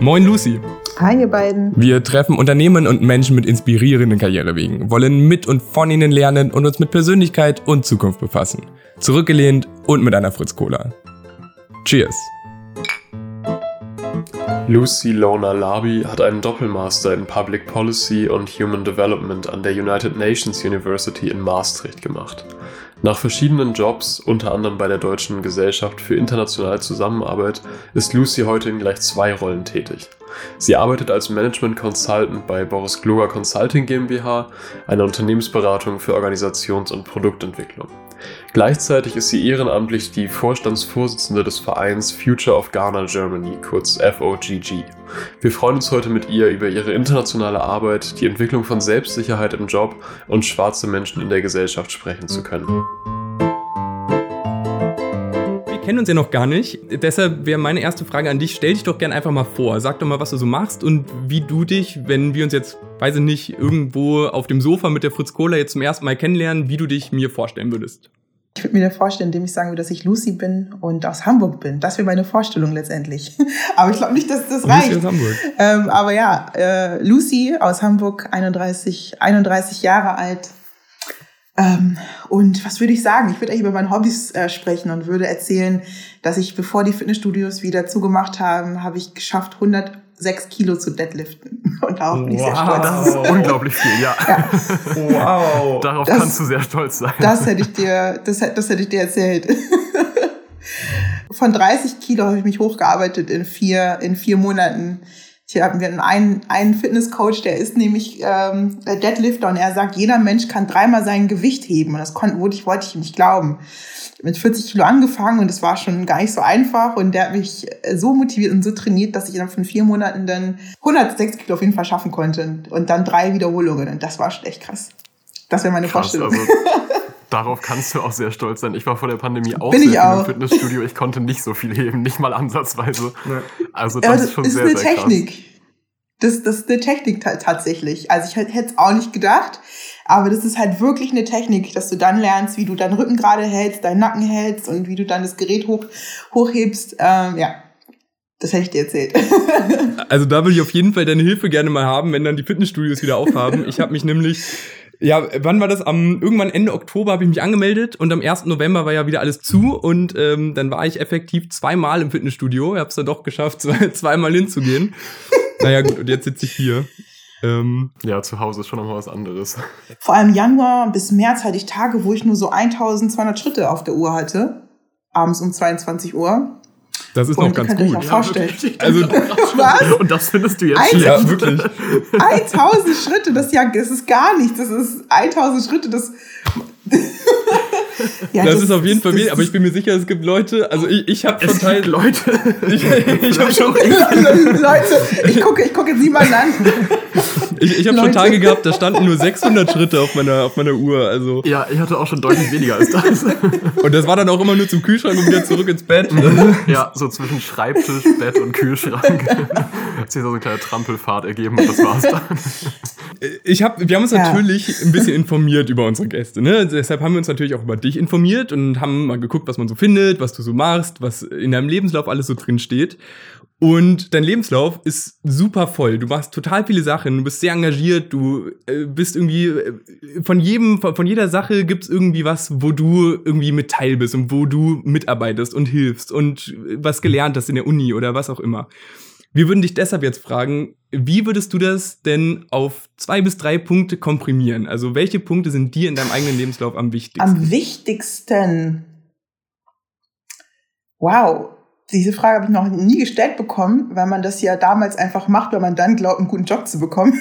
Moin Lucy. Hi ihr beiden. Wir treffen Unternehmen und Menschen mit inspirierenden Karrierewegen, wollen mit und von ihnen lernen und uns mit Persönlichkeit und Zukunft befassen. Zurückgelehnt und mit einer Fritz Cola. Cheers. Lucy Lona Labi hat einen Doppelmaster in Public Policy und Human Development an der United Nations University in Maastricht gemacht. Nach verschiedenen Jobs, unter anderem bei der Deutschen Gesellschaft für internationale Zusammenarbeit, ist Lucy heute in gleich zwei Rollen tätig. Sie arbeitet als Management Consultant bei Boris Gloger Consulting GmbH, einer Unternehmensberatung für Organisations- und Produktentwicklung. Gleichzeitig ist sie ehrenamtlich die Vorstandsvorsitzende des Vereins Future of Ghana Germany, kurz FOGG. Wir freuen uns heute mit ihr über ihre internationale Arbeit, die Entwicklung von Selbstsicherheit im Job und schwarze Menschen in der Gesellschaft sprechen zu können. Wir kennen uns ja noch gar nicht, deshalb wäre meine erste Frage an dich, stell dich doch gerne einfach mal vor. Sag doch mal, was du so machst und wie du dich, wenn wir uns jetzt, weiß ich nicht, irgendwo auf dem Sofa mit der Fritz Cola jetzt zum ersten Mal kennenlernen, wie du dich mir vorstellen würdest. Ich würde mir vorstellen, indem ich sagen würde, dass ich Lucy bin und aus Hamburg bin. Das wäre meine Vorstellung letztendlich. aber ich glaube nicht, dass das reicht. Lucy aus Hamburg. Ähm, aber ja, äh, Lucy aus Hamburg, 31, 31 Jahre alt. Ähm, und was würde ich sagen? Ich würde eigentlich über meine Hobbys äh, sprechen und würde erzählen, dass ich, bevor die Fitnessstudios wieder zugemacht haben, habe ich geschafft, 100 sechs Kilo zu deadliften. Und darauf bin ich wow, sehr stolz. Das ist unglaublich viel, ja. ja. Wow. Darauf das, kannst du sehr stolz sein. Das hätte ich dir, das, das hätte ich dir erzählt. Von 30 Kilo habe ich mich hochgearbeitet in vier, in vier Monaten. Hier haben wir einen, einen Fitnesscoach, der ist nämlich ähm, Deadlifter und er sagt, jeder Mensch kann dreimal sein Gewicht heben. Und das konnte, wollte ich, wollte ich nicht glauben mit 40 Kilo angefangen und es war schon gar nicht so einfach und der hat mich so motiviert und so trainiert, dass ich innerhalb von vier Monaten dann 106 Kilo auf jeden Fall schaffen konnte und dann drei Wiederholungen und das war schon echt krass. Das wäre meine krass, Vorstellung. Also darauf kannst du auch sehr stolz sein. Ich war vor der Pandemie auch Bin sehr auch. im Fitnessstudio. Ich konnte nicht so viel heben, nicht mal ansatzweise. Also das, das ist schon ist sehr, eine sehr Technik. Krass. Das, das ist eine Technik tatsächlich. Also ich hätte es auch nicht gedacht. Aber das ist halt wirklich eine Technik, dass du dann lernst, wie du deinen Rücken gerade hältst, deinen Nacken hältst und wie du dann das Gerät hoch, hochhebst. Ähm, ja, das hätte ich dir erzählt. also da will ich auf jeden Fall deine Hilfe gerne mal haben, wenn dann die Fitnessstudios wieder aufhaben. Ich habe mich nämlich ja, wann war das? Am irgendwann Ende Oktober habe ich mich angemeldet und am 1. November war ja wieder alles zu und ähm, dann war ich effektiv zweimal im Fitnessstudio. Ich habe es dann doch geschafft, zwei, zweimal hinzugehen. naja gut, und jetzt sitze ich hier. Ähm, ja, zu Hause ist schon nochmal was anderes. Vor allem Januar bis März hatte ich Tage, wo ich nur so 1200 Schritte auf der Uhr hatte. Abends um 22 Uhr. Das ist und noch ganz gut. Auch vorstellen. also, was? Und das findest du jetzt Ein, Ja, wirklich. 1000 Schritte, das, ja, das ist gar nichts. Das ist 1000 Schritte, das ja, das, das, ist auf jeden Fall wenig, aber ich bin mir sicher, es gibt Leute, also ich, ich habe schon Teil Leute. Ich, ich habe schon Leute, ich gucke ich gucke jetzt niemanden an. Ich, ich habe schon Tage gehabt, da standen nur 600 Schritte auf meiner, auf meiner Uhr. Also. Ja, ich hatte auch schon deutlich weniger als das. Und das war dann auch immer nur zum Kühlschrank und wieder zurück ins Bett. Ja, so zwischen Schreibtisch, Bett und Kühlschrank. Hat sich so eine kleine Trampelfahrt ergeben und das war's dann. Ich hab, wir haben uns ja. natürlich ein bisschen informiert über unsere Gäste. Ne? Deshalb haben wir uns natürlich auch über dich informiert und haben mal geguckt, was man so findet, was du so machst, was in deinem Lebenslauf alles so drin steht. Und dein Lebenslauf ist super voll. Du machst total viele Sachen. Du bist sehr engagiert. Du äh, bist irgendwie äh, von jedem, von, jeder Sache gibt's irgendwie was, wo du irgendwie mit Teil bist und wo du mitarbeitest und hilfst und was gelernt hast in der Uni oder was auch immer. Wir würden dich deshalb jetzt fragen, wie würdest du das denn auf zwei bis drei Punkte komprimieren? Also welche Punkte sind dir in deinem eigenen Lebenslauf am wichtigsten? Am wichtigsten. Wow, diese Frage habe ich noch nie gestellt bekommen, weil man das ja damals einfach macht, weil man dann glaubt, einen guten Job zu bekommen.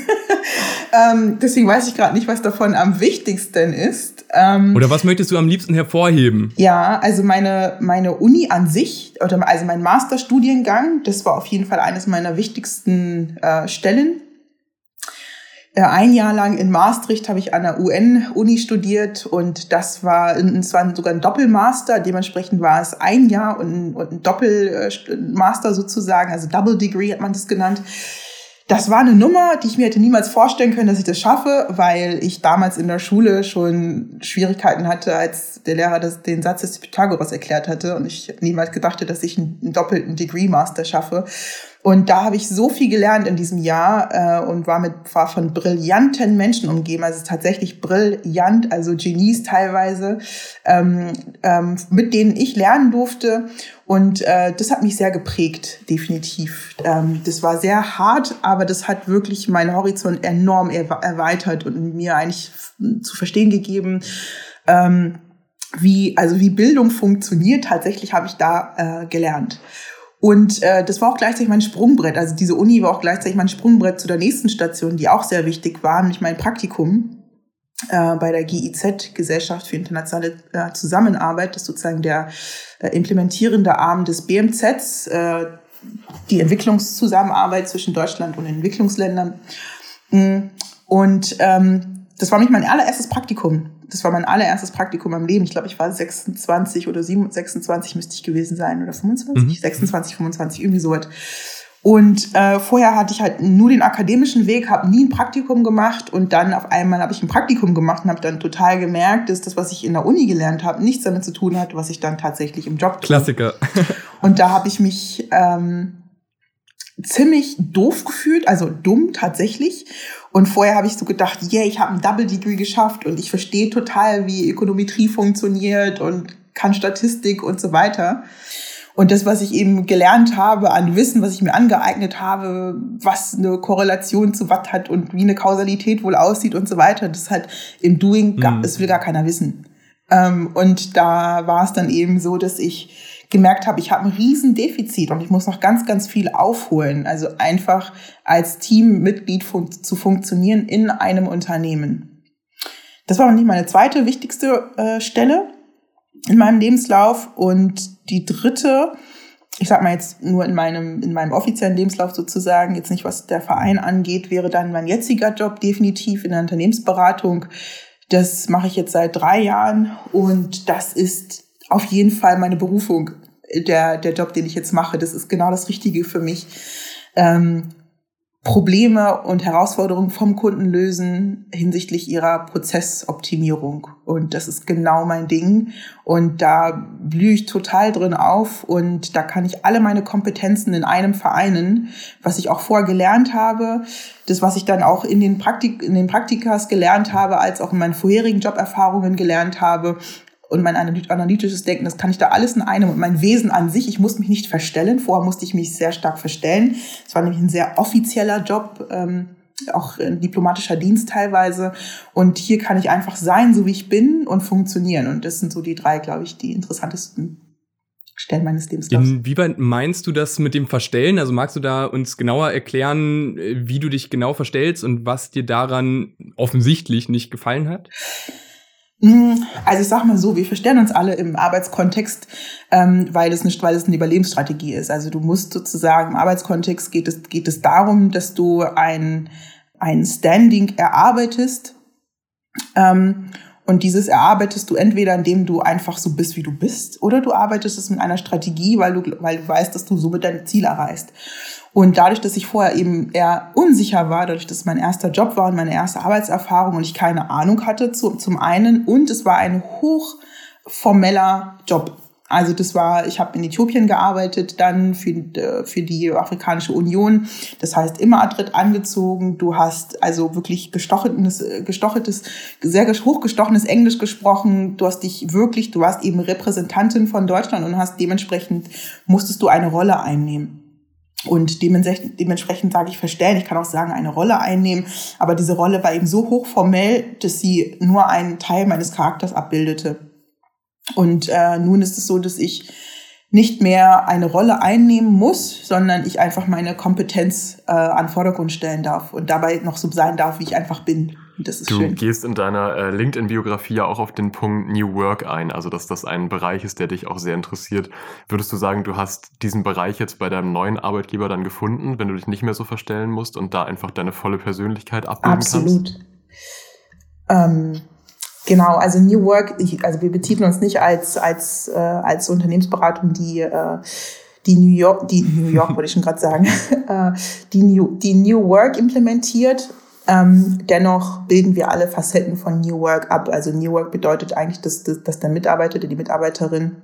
ähm, deswegen weiß ich gerade nicht, was davon am wichtigsten ist. Ähm, oder was möchtest du am liebsten hervorheben? Ja, also meine, meine Uni an sich, oder also mein Masterstudiengang, das war auf jeden Fall eines meiner wichtigsten äh, Stellen ein Jahr lang in Maastricht habe ich an der UN-Uni studiert und das war, es war sogar ein Doppelmaster. Dementsprechend war es ein Jahr und, und ein Doppelmaster sozusagen, also Double Degree hat man das genannt. Das war eine Nummer, die ich mir hätte niemals vorstellen können, dass ich das schaffe, weil ich damals in der Schule schon Schwierigkeiten hatte, als der Lehrer das, den Satz des Pythagoras erklärt hatte und ich niemals gedacht hätte, dass ich einen doppelten Degree Master schaffe. Und da habe ich so viel gelernt in diesem Jahr äh, und war mit war von brillanten Menschen umgeben. Also tatsächlich brillant, also Genies teilweise, ähm, ähm, mit denen ich lernen durfte. Und äh, das hat mich sehr geprägt, definitiv. Ähm, das war sehr hart, aber das hat wirklich meinen Horizont enorm erweitert und mir eigentlich zu verstehen gegeben, ähm, wie also wie Bildung funktioniert. Tatsächlich habe ich da äh, gelernt. Und äh, das war auch gleichzeitig mein Sprungbrett. Also diese Uni war auch gleichzeitig mein Sprungbrett zu der nächsten Station, die auch sehr wichtig war, nämlich mein Praktikum äh, bei der GIZ, Gesellschaft für internationale äh, Zusammenarbeit. Das ist sozusagen der äh, implementierende Arm des BMZs, äh, die Entwicklungszusammenarbeit zwischen Deutschland und Entwicklungsländern. Mm, und ähm, das war mich mein allererstes Praktikum das war mein allererstes Praktikum im Leben. Ich glaube, ich war 26 oder 26 müsste ich gewesen sein oder 25, mhm. 26, 25, irgendwie so was. Und äh, vorher hatte ich halt nur den akademischen Weg, habe nie ein Praktikum gemacht und dann auf einmal habe ich ein Praktikum gemacht und habe dann total gemerkt, dass das, was ich in der Uni gelernt habe, nichts damit zu tun hat, was ich dann tatsächlich im Job tue. Klassiker. und da habe ich mich ähm, ziemlich doof gefühlt, also dumm tatsächlich. Und vorher habe ich so gedacht, yeah, ich habe ein Double Degree geschafft und ich verstehe total, wie Ökonometrie funktioniert und kann Statistik und so weiter. Und das, was ich eben gelernt habe an Wissen, was ich mir angeeignet habe, was eine Korrelation zu was hat und wie eine Kausalität wohl aussieht und so weiter, das halt im Doing, mhm. das will gar keiner wissen. Ähm, und da war es dann eben so, dass ich gemerkt habe, ich habe ein Riesendefizit und ich muss noch ganz, ganz viel aufholen. Also einfach als Teammitglied fun zu funktionieren in einem Unternehmen. Das war noch nicht meine zweite wichtigste äh, Stelle in meinem Lebenslauf. Und die dritte, ich sag mal jetzt nur in meinem, in meinem offiziellen Lebenslauf sozusagen, jetzt nicht was der Verein angeht, wäre dann mein jetziger Job definitiv in der Unternehmensberatung. Das mache ich jetzt seit drei Jahren und das ist auf jeden Fall meine Berufung, der, der Job, den ich jetzt mache. Das ist genau das Richtige für mich. Ähm, Probleme und Herausforderungen vom Kunden lösen hinsichtlich ihrer Prozessoptimierung. Und das ist genau mein Ding. Und da blühe ich total drin auf und da kann ich alle meine Kompetenzen in einem vereinen, was ich auch vorher gelernt habe, das, was ich dann auch in den, Praktik in den Praktikas gelernt habe, als auch in meinen vorherigen Joberfahrungen gelernt habe und mein analytisches Denken, das kann ich da alles in einem und mein Wesen an sich, ich muss mich nicht verstellen. Vorher musste ich mich sehr stark verstellen. Es war nämlich ein sehr offizieller Job, ähm, auch diplomatischer Dienst teilweise. Und hier kann ich einfach sein, so wie ich bin und funktionieren. Und das sind so die drei, glaube ich, die interessantesten Stellen meines Lebenslaufs. Inwieweit meinst du das mit dem Verstellen? Also magst du da uns genauer erklären, wie du dich genau verstellst und was dir daran offensichtlich nicht gefallen hat? Hm, also ich sag mal so, wir verstehen uns alle im Arbeitskontext, ähm, weil es nicht, weil es eine Überlebensstrategie ist. Also du musst sozusagen im Arbeitskontext geht es geht es darum, dass du ein ein Standing erarbeitest ähm, und dieses erarbeitest du entweder, indem du einfach so bist, wie du bist, oder du arbeitest es mit einer Strategie, weil du weil du weißt, dass du somit deine Ziele erreichst. Und dadurch, dass ich vorher eben eher unsicher war, dadurch, dass mein erster Job war und meine erste Arbeitserfahrung und ich keine Ahnung hatte zu, zum einen und es war ein hochformeller Job. Also das war, ich habe in Äthiopien gearbeitet, dann für, äh, für die Afrikanische Union. Das heißt immer Adrit angezogen. Du hast also wirklich gestochenes, gestochetes, sehr hochgestochenes Englisch gesprochen. Du hast dich wirklich, du warst eben Repräsentantin von Deutschland und hast dementsprechend musstest du eine Rolle einnehmen und dementsprechend, dementsprechend sage ich verstellen, ich kann auch sagen, eine Rolle einnehmen, aber diese Rolle war eben so hochformell, dass sie nur einen Teil meines Charakters abbildete. Und äh, nun ist es so, dass ich nicht mehr eine Rolle einnehmen muss, sondern ich einfach meine Kompetenz äh, an Vordergrund stellen darf und dabei noch so sein darf, wie ich einfach bin. Das ist du schön. gehst in deiner äh, LinkedIn-Biografie ja auch auf den Punkt New Work ein, also dass das ein Bereich ist, der dich auch sehr interessiert. Würdest du sagen, du hast diesen Bereich jetzt bei deinem neuen Arbeitgeber dann gefunden, wenn du dich nicht mehr so verstellen musst und da einfach deine volle Persönlichkeit abbilden Absolut. kannst? Absolut. Ähm, Genau, also New Work, ich, also wir betiteln uns nicht als, als, äh, als Unternehmensberatung, die, äh, die New York, die New York wollte ich schon gerade sagen, äh, die, New, die New Work implementiert. Ähm, dennoch bilden wir alle Facetten von New Work ab. Also New Work bedeutet eigentlich, dass, dass, dass der Mitarbeiter, die Mitarbeiterin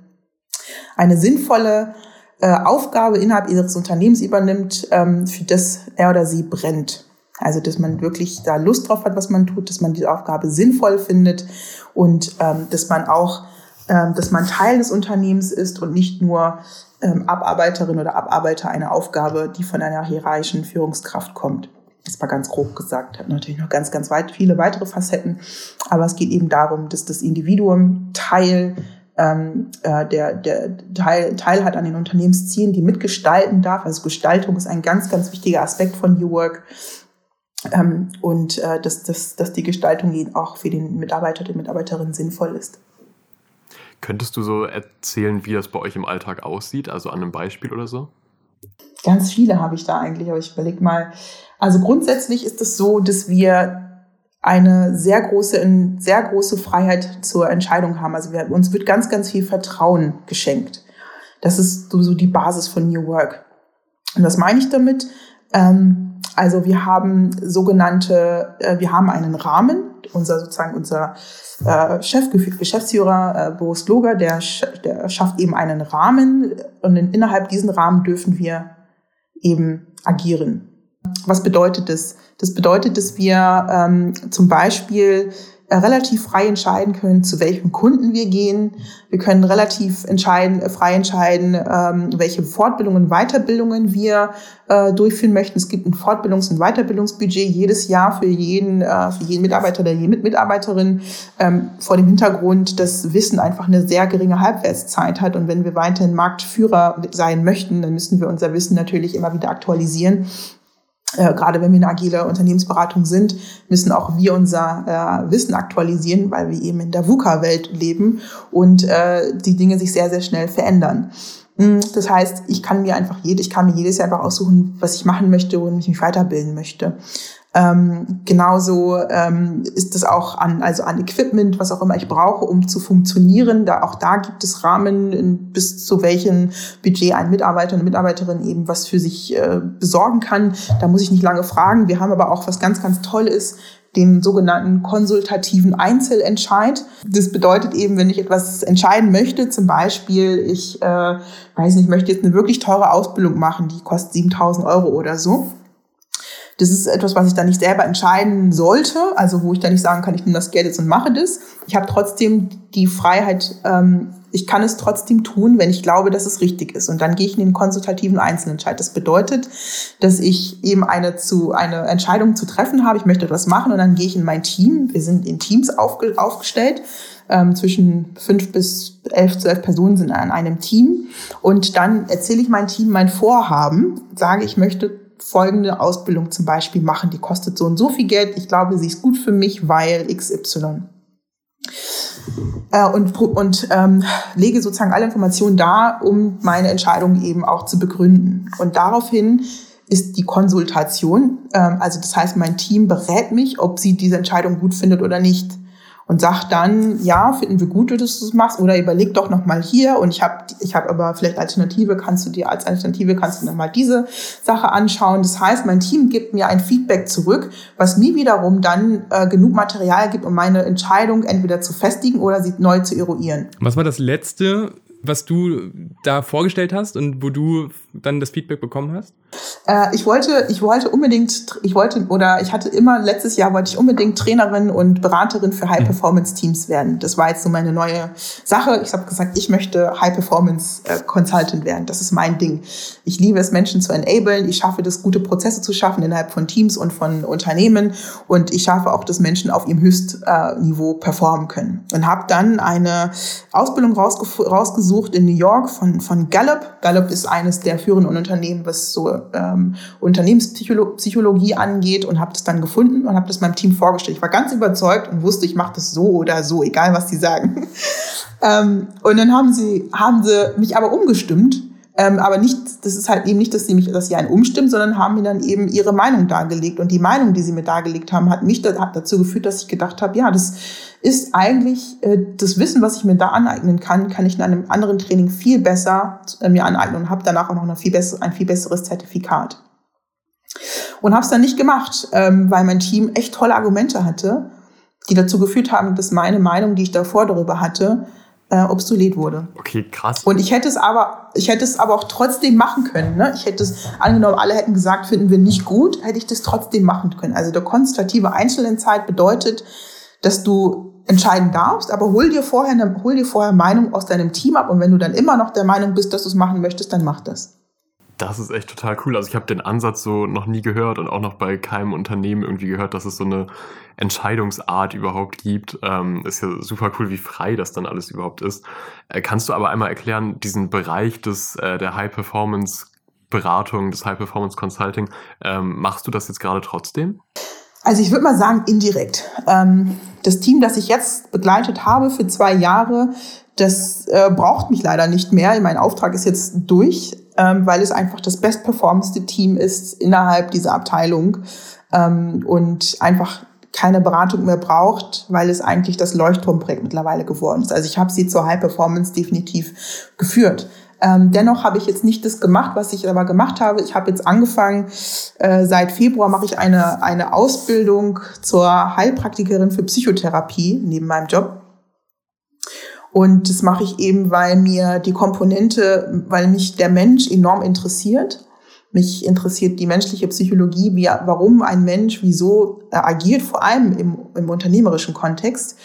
eine sinnvolle äh, Aufgabe innerhalb ihres Unternehmens übernimmt, ähm, für das er oder sie brennt. Also, dass man wirklich da Lust drauf hat, was man tut, dass man diese Aufgabe sinnvoll findet und ähm, dass man auch, ähm, dass man Teil des Unternehmens ist und nicht nur ähm, Abarbeiterin oder Abarbeiter einer Aufgabe, die von einer hierarchischen Führungskraft kommt. Das war ganz grob gesagt, hat natürlich noch ganz, ganz weit viele weitere Facetten. Aber es geht eben darum, dass das Individuum Teil ähm, äh, der, der Teil, Teil hat an den Unternehmenszielen, die mitgestalten darf. Also Gestaltung ist ein ganz, ganz wichtiger Aspekt von New Work. Ähm, und äh, dass, dass, dass die Gestaltung eben auch für den Mitarbeiter, die Mitarbeiterin sinnvoll ist. Könntest du so erzählen, wie das bei euch im Alltag aussieht, also an einem Beispiel oder so? Ganz viele habe ich da eigentlich, aber ich überlege mal. Also grundsätzlich ist es so, dass wir eine sehr große, sehr große Freiheit zur Entscheidung haben. Also wir, uns wird ganz, ganz viel Vertrauen geschenkt. Das ist so die Basis von New Work. Und was meine ich damit? Ähm, also wir haben sogenannte, äh, wir haben einen Rahmen. Unser sozusagen unser äh, Chef, Geschäftsführer äh, Boris Loger, der, der schafft eben einen Rahmen und in, innerhalb diesen Rahmen dürfen wir eben agieren. Was bedeutet das? Das bedeutet, dass wir ähm, zum Beispiel relativ frei entscheiden können, zu welchem Kunden wir gehen. Wir können relativ entscheiden, äh, frei entscheiden, ähm, welche Fortbildungen, Weiterbildungen wir äh, durchführen möchten. Es gibt ein Fortbildungs- und Weiterbildungsbudget jedes Jahr für jeden, äh, für jeden Mitarbeiter oder jede Mitarbeiterin ähm, vor dem Hintergrund, dass Wissen einfach eine sehr geringe Halbwertszeit hat. Und wenn wir weiterhin Marktführer sein möchten, dann müssen wir unser Wissen natürlich immer wieder aktualisieren äh, gerade wenn wir eine agile Unternehmensberatung sind, müssen auch wir unser äh, Wissen aktualisieren, weil wir eben in der VUCA-Welt leben und äh, die Dinge sich sehr, sehr schnell verändern. Hm, das heißt, ich kann mir einfach jede, ich kann mir jedes Jahr einfach aussuchen, was ich machen möchte und mich weiterbilden möchte. Ähm, genauso ähm, ist es auch an, also an Equipment, was auch immer ich brauche, um zu funktionieren. Da, auch da gibt es Rahmen, bis zu welchem Budget ein Mitarbeiter, eine Mitarbeiterin eben was für sich äh, besorgen kann. Da muss ich nicht lange fragen. Wir haben aber auch was ganz, ganz toll ist, den sogenannten konsultativen Einzelentscheid. Das bedeutet eben, wenn ich etwas entscheiden möchte, zum Beispiel, ich äh, weiß nicht, ich möchte jetzt eine wirklich teure Ausbildung machen, die kostet 7000 Euro oder so das ist etwas, was ich dann nicht selber entscheiden sollte, also wo ich dann nicht sagen kann, ich nehme das Geld jetzt und mache das. Ich habe trotzdem die Freiheit, ähm, ich kann es trotzdem tun, wenn ich glaube, dass es richtig ist. Und dann gehe ich in den konsultativen Einzelentscheid. Das bedeutet, dass ich eben eine, zu, eine Entscheidung zu treffen habe, ich möchte etwas machen und dann gehe ich in mein Team. Wir sind in Teams aufge, aufgestellt. Ähm, zwischen fünf bis elf, zwölf Personen sind an einem Team. Und dann erzähle ich mein Team mein Vorhaben, sage, ich möchte folgende Ausbildung zum Beispiel machen, die kostet so und so viel Geld, ich glaube, sie ist gut für mich, weil XY. Äh, und und ähm, lege sozusagen alle Informationen da, um meine Entscheidung eben auch zu begründen. Und daraufhin ist die Konsultation, ähm, also das heißt, mein Team berät mich, ob sie diese Entscheidung gut findet oder nicht und sagt dann, ja, finden wir gut, dass du das machst oder überleg doch noch mal hier und ich habe ich hab aber vielleicht Alternative, kannst du dir als Alternative kannst du noch mal diese Sache anschauen. Das heißt, mein Team gibt mir ein Feedback zurück, was mir wiederum dann äh, genug Material gibt, um meine Entscheidung entweder zu festigen oder sie neu zu eruieren. Was war das letzte was du da vorgestellt hast und wo du dann das Feedback bekommen hast? Äh, ich wollte, ich wollte unbedingt, ich wollte oder ich hatte immer letztes Jahr wollte ich unbedingt Trainerin und Beraterin für High Performance Teams werden. Das war jetzt so meine neue Sache. Ich habe gesagt, ich möchte High Performance äh, Consultant werden. Das ist mein Ding. Ich liebe es, Menschen zu enablen. Ich schaffe das, gute Prozesse zu schaffen innerhalb von Teams und von Unternehmen und ich schaffe auch, dass Menschen auf ihrem Höchstniveau performen können. Und habe dann eine Ausbildung rausgesucht gesucht in New York von, von Gallup. Gallup ist eines der führenden Unternehmen, was so ähm, Unternehmenspsychologie angeht und habe das dann gefunden und habe das meinem Team vorgestellt. Ich war ganz überzeugt und wusste, ich mache das so oder so, egal was die sagen. ähm, und dann haben sie, haben sie mich aber umgestimmt ähm, aber nicht, das ist halt eben nicht, dass sie mich, dass sie einen umstimmen, sondern haben mir dann eben ihre Meinung dargelegt. Und die Meinung, die sie mir dargelegt haben, hat mich da, hat dazu geführt, dass ich gedacht habe, ja, das ist eigentlich äh, das Wissen, was ich mir da aneignen kann, kann ich in einem anderen Training viel besser äh, mir aneignen und habe danach auch noch eine viel besser, ein viel besseres Zertifikat. Und habe es dann nicht gemacht, ähm, weil mein Team echt tolle Argumente hatte, die dazu geführt haben, dass meine Meinung, die ich davor darüber hatte, äh, obsolet wurde. Okay, krass. Und ich hätte es aber, ich hätte es aber auch trotzdem machen können. Ne? Ich hätte es, angenommen, alle hätten gesagt, finden wir nicht gut, hätte ich das trotzdem machen können. Also der konstative Einzelentscheid bedeutet, dass du entscheiden darfst, aber hol dir vorher hol dir vorher Meinung aus deinem Team ab und wenn du dann immer noch der Meinung bist, dass du es machen möchtest, dann mach das. Das ist echt total cool. Also ich habe den Ansatz so noch nie gehört und auch noch bei keinem Unternehmen irgendwie gehört, dass es so eine Entscheidungsart überhaupt gibt. Ähm, ist ja super cool, wie frei das dann alles überhaupt ist. Äh, kannst du aber einmal erklären, diesen Bereich des äh, der High Performance Beratung, des High Performance Consulting, ähm, machst du das jetzt gerade trotzdem? Also ich würde mal sagen, indirekt. Ähm, das Team, das ich jetzt begleitet habe für zwei Jahre, das äh, braucht mich leider nicht mehr. Mein Auftrag ist jetzt durch, ähm, weil es einfach das bestperformendste Team ist innerhalb dieser Abteilung ähm, und einfach keine Beratung mehr braucht, weil es eigentlich das Leuchtturmprojekt mittlerweile geworden ist. Also ich habe sie zur High Performance definitiv geführt. Ähm, dennoch habe ich jetzt nicht das gemacht, was ich aber gemacht habe. Ich habe jetzt angefangen, äh, seit Februar mache ich eine, eine Ausbildung zur Heilpraktikerin für Psychotherapie neben meinem Job. Und das mache ich eben, weil mir die Komponente, weil mich der Mensch enorm interessiert. Mich interessiert die menschliche Psychologie, wie, warum ein Mensch wieso agiert, vor allem im, im unternehmerischen Kontext.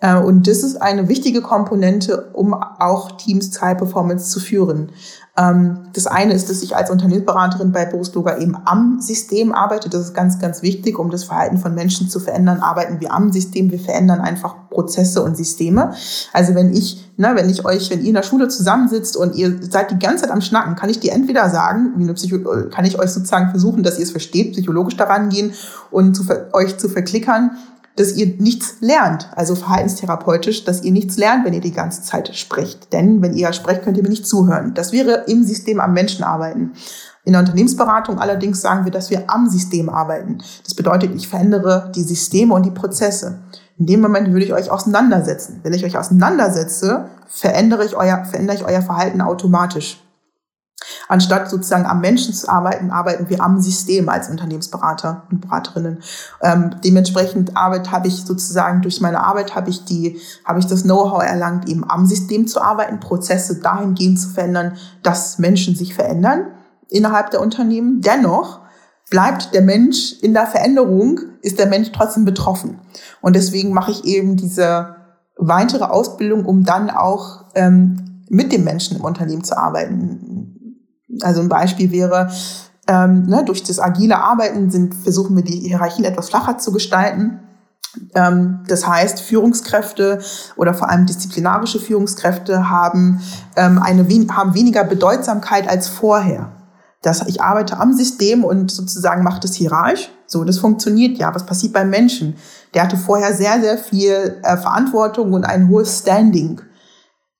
Äh, und das ist eine wichtige Komponente, um auch Teams zur High Performance zu führen. Ähm, das eine ist, dass ich als Unternehmensberaterin bei Berufsloga eben am System arbeite. Das ist ganz, ganz wichtig, um das Verhalten von Menschen zu verändern. Arbeiten wir am System. Wir verändern einfach Prozesse und Systeme. Also wenn ich, ne, wenn ich euch, wenn ihr in der Schule zusammensitzt und ihr seid die ganze Zeit am Schnacken, kann ich dir entweder sagen, wie eine Psycho kann ich euch sozusagen versuchen, dass ihr es versteht, psychologisch daran gehen und zu, euch zu verklickern dass ihr nichts lernt, also verhaltenstherapeutisch, dass ihr nichts lernt, wenn ihr die ganze Zeit sprecht. Denn wenn ihr sprecht, könnt ihr mir nicht zuhören. Das wäre im System am Menschen arbeiten. In der Unternehmensberatung allerdings sagen wir, dass wir am System arbeiten. Das bedeutet, ich verändere die Systeme und die Prozesse. In dem Moment würde ich euch auseinandersetzen. Wenn ich euch auseinandersetze, verändere ich euer, verändere ich euer Verhalten automatisch. Anstatt sozusagen am Menschen zu arbeiten, arbeiten wir am System als Unternehmensberater und Beraterinnen. Ähm, dementsprechend Arbeit habe ich sozusagen durch meine Arbeit habe ich die habe ich das Know-how erlangt, eben am System zu arbeiten, Prozesse dahingehend zu verändern, dass Menschen sich verändern innerhalb der Unternehmen. Dennoch bleibt der Mensch in der Veränderung, ist der Mensch trotzdem betroffen. Und deswegen mache ich eben diese weitere Ausbildung, um dann auch ähm, mit dem Menschen im Unternehmen zu arbeiten also ein Beispiel wäre, ähm, ne, durch das agile Arbeiten sind, versuchen wir die Hierarchien etwas flacher zu gestalten. Ähm, das heißt, Führungskräfte oder vor allem disziplinarische Führungskräfte haben, ähm, eine, haben weniger Bedeutsamkeit als vorher. Das, ich arbeite am System und sozusagen mache das hierarchisch. So, das funktioniert ja. Was passiert beim Menschen? Der hatte vorher sehr, sehr viel äh, Verantwortung und ein hohes Standing.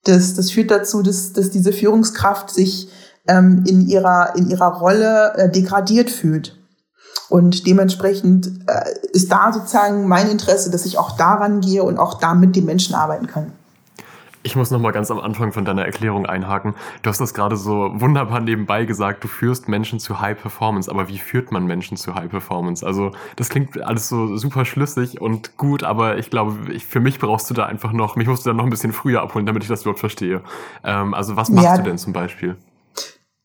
Das, das führt dazu, dass, dass diese Führungskraft sich ähm, in, ihrer, in ihrer Rolle äh, degradiert fühlt. Und dementsprechend äh, ist da sozusagen mein Interesse, dass ich auch daran gehe und auch da mit den Menschen arbeiten kann. Ich muss noch mal ganz am Anfang von deiner Erklärung einhaken. Du hast das gerade so wunderbar nebenbei gesagt, du führst Menschen zu High Performance, aber wie führt man Menschen zu High Performance? Also, das klingt alles so super schlüssig und gut, aber ich glaube, ich, für mich brauchst du da einfach noch, mich musst du da noch ein bisschen früher abholen, damit ich das überhaupt verstehe. Ähm, also, was machst ja, du denn zum Beispiel?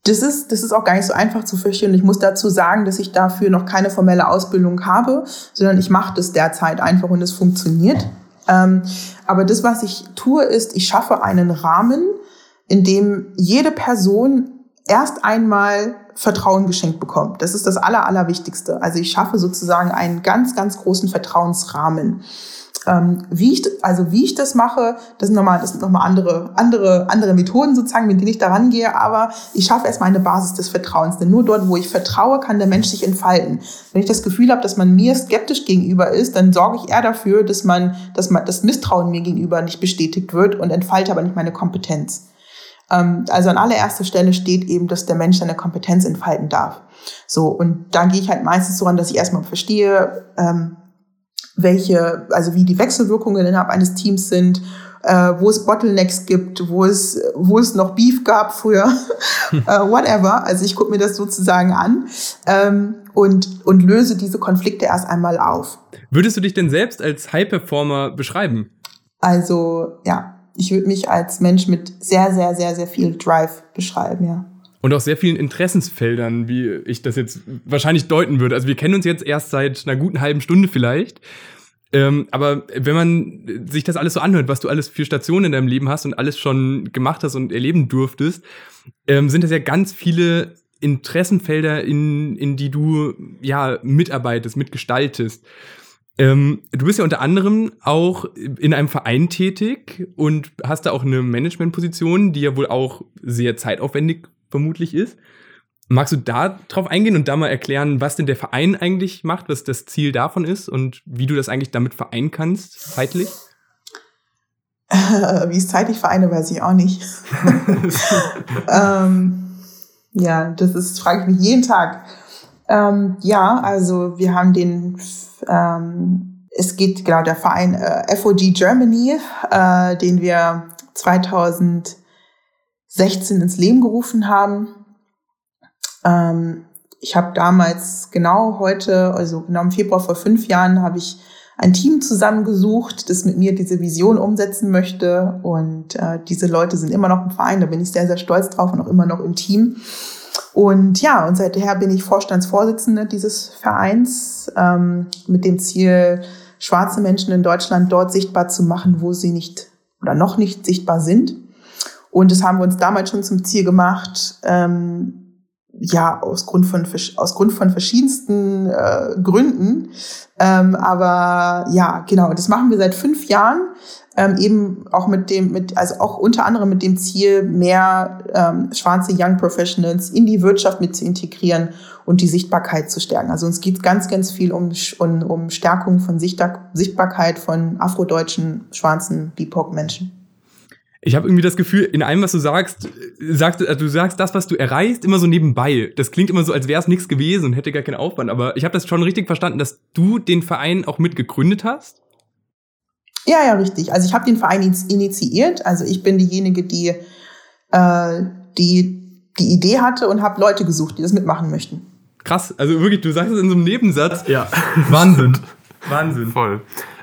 Das ist, das ist auch gar nicht so einfach zu verstehen. Ich muss dazu sagen, dass ich dafür noch keine formelle Ausbildung habe, sondern ich mache das derzeit einfach und es funktioniert. Ähm, aber das, was ich tue, ist, ich schaffe einen Rahmen, in dem jede Person erst einmal Vertrauen geschenkt bekommt. Das ist das Aller, Allerwichtigste. Also ich schaffe sozusagen einen ganz, ganz großen Vertrauensrahmen. Ähm, wie ich, also wie ich das mache, das sind nochmal, das sind nochmal andere, andere, andere Methoden sozusagen, mit denen ich daran gehe, aber ich schaffe erstmal eine Basis des Vertrauens. Denn nur dort, wo ich vertraue, kann der Mensch sich entfalten. Wenn ich das Gefühl habe, dass man mir skeptisch gegenüber ist, dann sorge ich eher dafür, dass man, dass man, das Misstrauen mir gegenüber nicht bestätigt wird und entfalte aber nicht meine Kompetenz. Ähm, also an allererster Stelle steht eben, dass der Mensch seine Kompetenz entfalten darf. So, und da gehe ich halt meistens so an, dass ich erstmal verstehe, ähm, welche, also wie die Wechselwirkungen innerhalb eines Teams sind, äh, wo es Bottlenecks gibt, wo es, wo es noch Beef gab früher, äh, whatever. Also ich gucke mir das sozusagen an ähm, und, und löse diese Konflikte erst einmal auf. Würdest du dich denn selbst als High Performer beschreiben? Also ja, ich würde mich als Mensch mit sehr, sehr, sehr, sehr viel Drive beschreiben, ja. Und auch sehr vielen Interessensfeldern, wie ich das jetzt wahrscheinlich deuten würde. Also wir kennen uns jetzt erst seit einer guten halben Stunde vielleicht. Ähm, aber wenn man sich das alles so anhört, was du alles für Stationen in deinem Leben hast und alles schon gemacht hast und erleben durftest, ähm, sind das ja ganz viele Interessenfelder, in, in die du ja mitarbeitest, mitgestaltest. Ähm, du bist ja unter anderem auch in einem Verein tätig und hast da auch eine Managementposition, die ja wohl auch sehr zeitaufwendig vermutlich ist. Magst du da drauf eingehen und da mal erklären, was denn der Verein eigentlich macht, was das Ziel davon ist und wie du das eigentlich damit vereinen kannst, zeitlich? Äh, wie es zeitlich vereine, weiß ich auch nicht. ähm, ja, das ist, frage ich mich jeden Tag. Ähm, ja, also wir haben den, ähm, es geht genau der Verein äh, FOG Germany, äh, den wir 2016 ins Leben gerufen haben. Ähm, ich habe damals genau heute, also genau im Februar vor fünf Jahren, habe ich ein Team zusammengesucht, das mit mir diese Vision umsetzen möchte. Und äh, diese Leute sind immer noch im Verein, da bin ich sehr, sehr stolz drauf und auch immer noch im Team. Und ja, und seither bin ich Vorstandsvorsitzende dieses Vereins ähm, mit dem Ziel, schwarze Menschen in Deutschland dort sichtbar zu machen, wo sie nicht oder noch nicht sichtbar sind. Und das haben wir uns damals schon zum Ziel gemacht, ähm, ja, aus Grund von, aus Grund von verschiedensten äh, Gründen. Ähm, aber ja, genau, das machen wir seit fünf Jahren ähm, eben auch mit dem, mit, also auch unter anderem mit dem Ziel, mehr ähm, schwarze Young Professionals in die Wirtschaft mit zu integrieren und die Sichtbarkeit zu stärken. Also uns geht ganz, ganz viel um, um, um Stärkung von Sichtbarkeit von afrodeutschen, schwarzen BIPOC-Menschen. Ich habe irgendwie das Gefühl, in allem, was du sagst, sagst also du sagst das, was du erreichst, immer so nebenbei. Das klingt immer so, als wäre es nichts gewesen und hätte gar keinen Aufwand. Aber ich habe das schon richtig verstanden, dass du den Verein auch mitgegründet hast. Ja, ja, richtig. Also ich habe den Verein initiiert. Also ich bin diejenige, die äh, die, die Idee hatte und habe Leute gesucht, die das mitmachen möchten. Krass, also wirklich, du sagst es in so einem Nebensatz. Ja. Wahnsinn. Wahnsinn. Voll.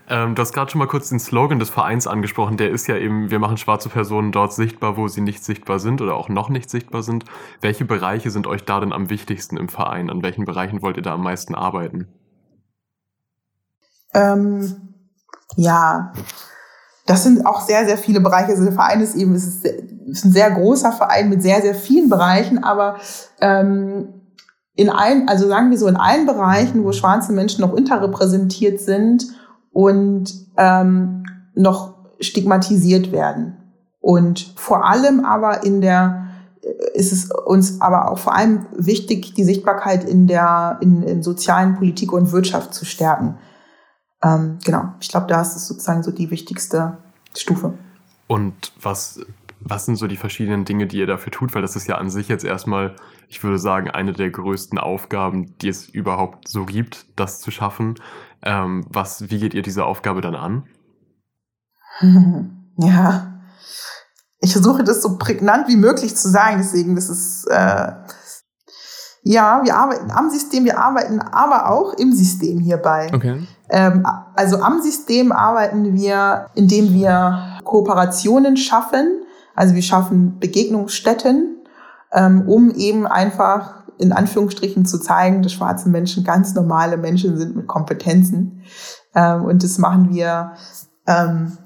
Ähm, du hast gerade schon mal kurz den Slogan des Vereins angesprochen. Der ist ja eben, wir machen schwarze Personen dort sichtbar, wo sie nicht sichtbar sind oder auch noch nicht sichtbar sind. Welche Bereiche sind euch da denn am wichtigsten im Verein? An welchen Bereichen wollt ihr da am meisten arbeiten? Ähm, ja, das sind auch sehr, sehr viele Bereiche. Also der Verein ist eben, es ist, ist ein sehr großer Verein mit sehr, sehr vielen Bereichen, aber ähm, in allen, also sagen wir so, in allen Bereichen, wo schwarze Menschen noch unterrepräsentiert sind und ähm, noch stigmatisiert werden. Und vor allem aber in der äh, ist es uns aber auch vor allem wichtig, die Sichtbarkeit in der in, in sozialen Politik und Wirtschaft zu stärken. Ähm, genau, ich glaube, da ist es sozusagen so die wichtigste Stufe. Und was, was sind so die verschiedenen Dinge, die ihr dafür tut? Weil das ist ja an sich jetzt erstmal, ich würde sagen, eine der größten Aufgaben, die es überhaupt so gibt, das zu schaffen. Ähm, was, wie geht ihr diese Aufgabe dann an? Ja, ich versuche das so prägnant wie möglich zu sagen, deswegen, das ist, äh, ja, wir arbeiten am System, wir arbeiten aber auch im System hierbei. Okay. Ähm, also am System arbeiten wir, indem wir Kooperationen schaffen. Also wir schaffen Begegnungsstätten, ähm, um eben einfach in Anführungsstrichen zu zeigen, dass schwarze Menschen ganz normale Menschen sind mit Kompetenzen. Ähm, und das machen wir ähm,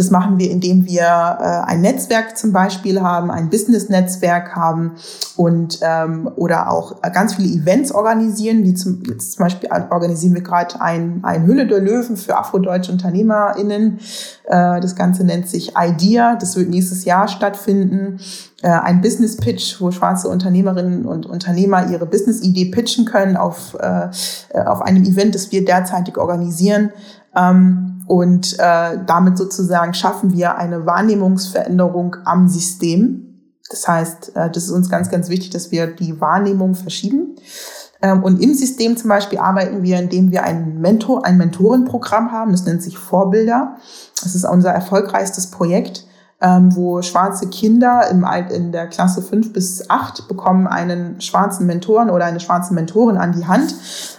das machen wir, indem wir äh, ein Netzwerk zum Beispiel haben, ein Business-Netzwerk haben und ähm, oder auch ganz viele Events organisieren, wie zum, jetzt zum Beispiel organisieren wir gerade ein, ein Hülle der Löwen für afrodeutsche UnternehmerInnen. Äh, das Ganze nennt sich IDEA, das wird nächstes Jahr stattfinden. Äh, ein Business-Pitch, wo schwarze Unternehmerinnen und Unternehmer ihre Business-Idee pitchen können auf, äh, auf einem Event, das wir derzeitig organisieren. Ähm, und äh, damit sozusagen schaffen wir eine Wahrnehmungsveränderung am System. Das heißt, äh, das ist uns ganz, ganz wichtig, dass wir die Wahrnehmung verschieben. Ähm, und im System zum Beispiel arbeiten wir, indem wir ein Mentor, ein Mentorenprogramm haben. Das nennt sich Vorbilder. Das ist unser erfolgreichstes Projekt. Ähm, wo schwarze Kinder im Alt, in der Klasse 5 bis 8 bekommen einen schwarzen Mentoren oder eine schwarze Mentorin an die Hand,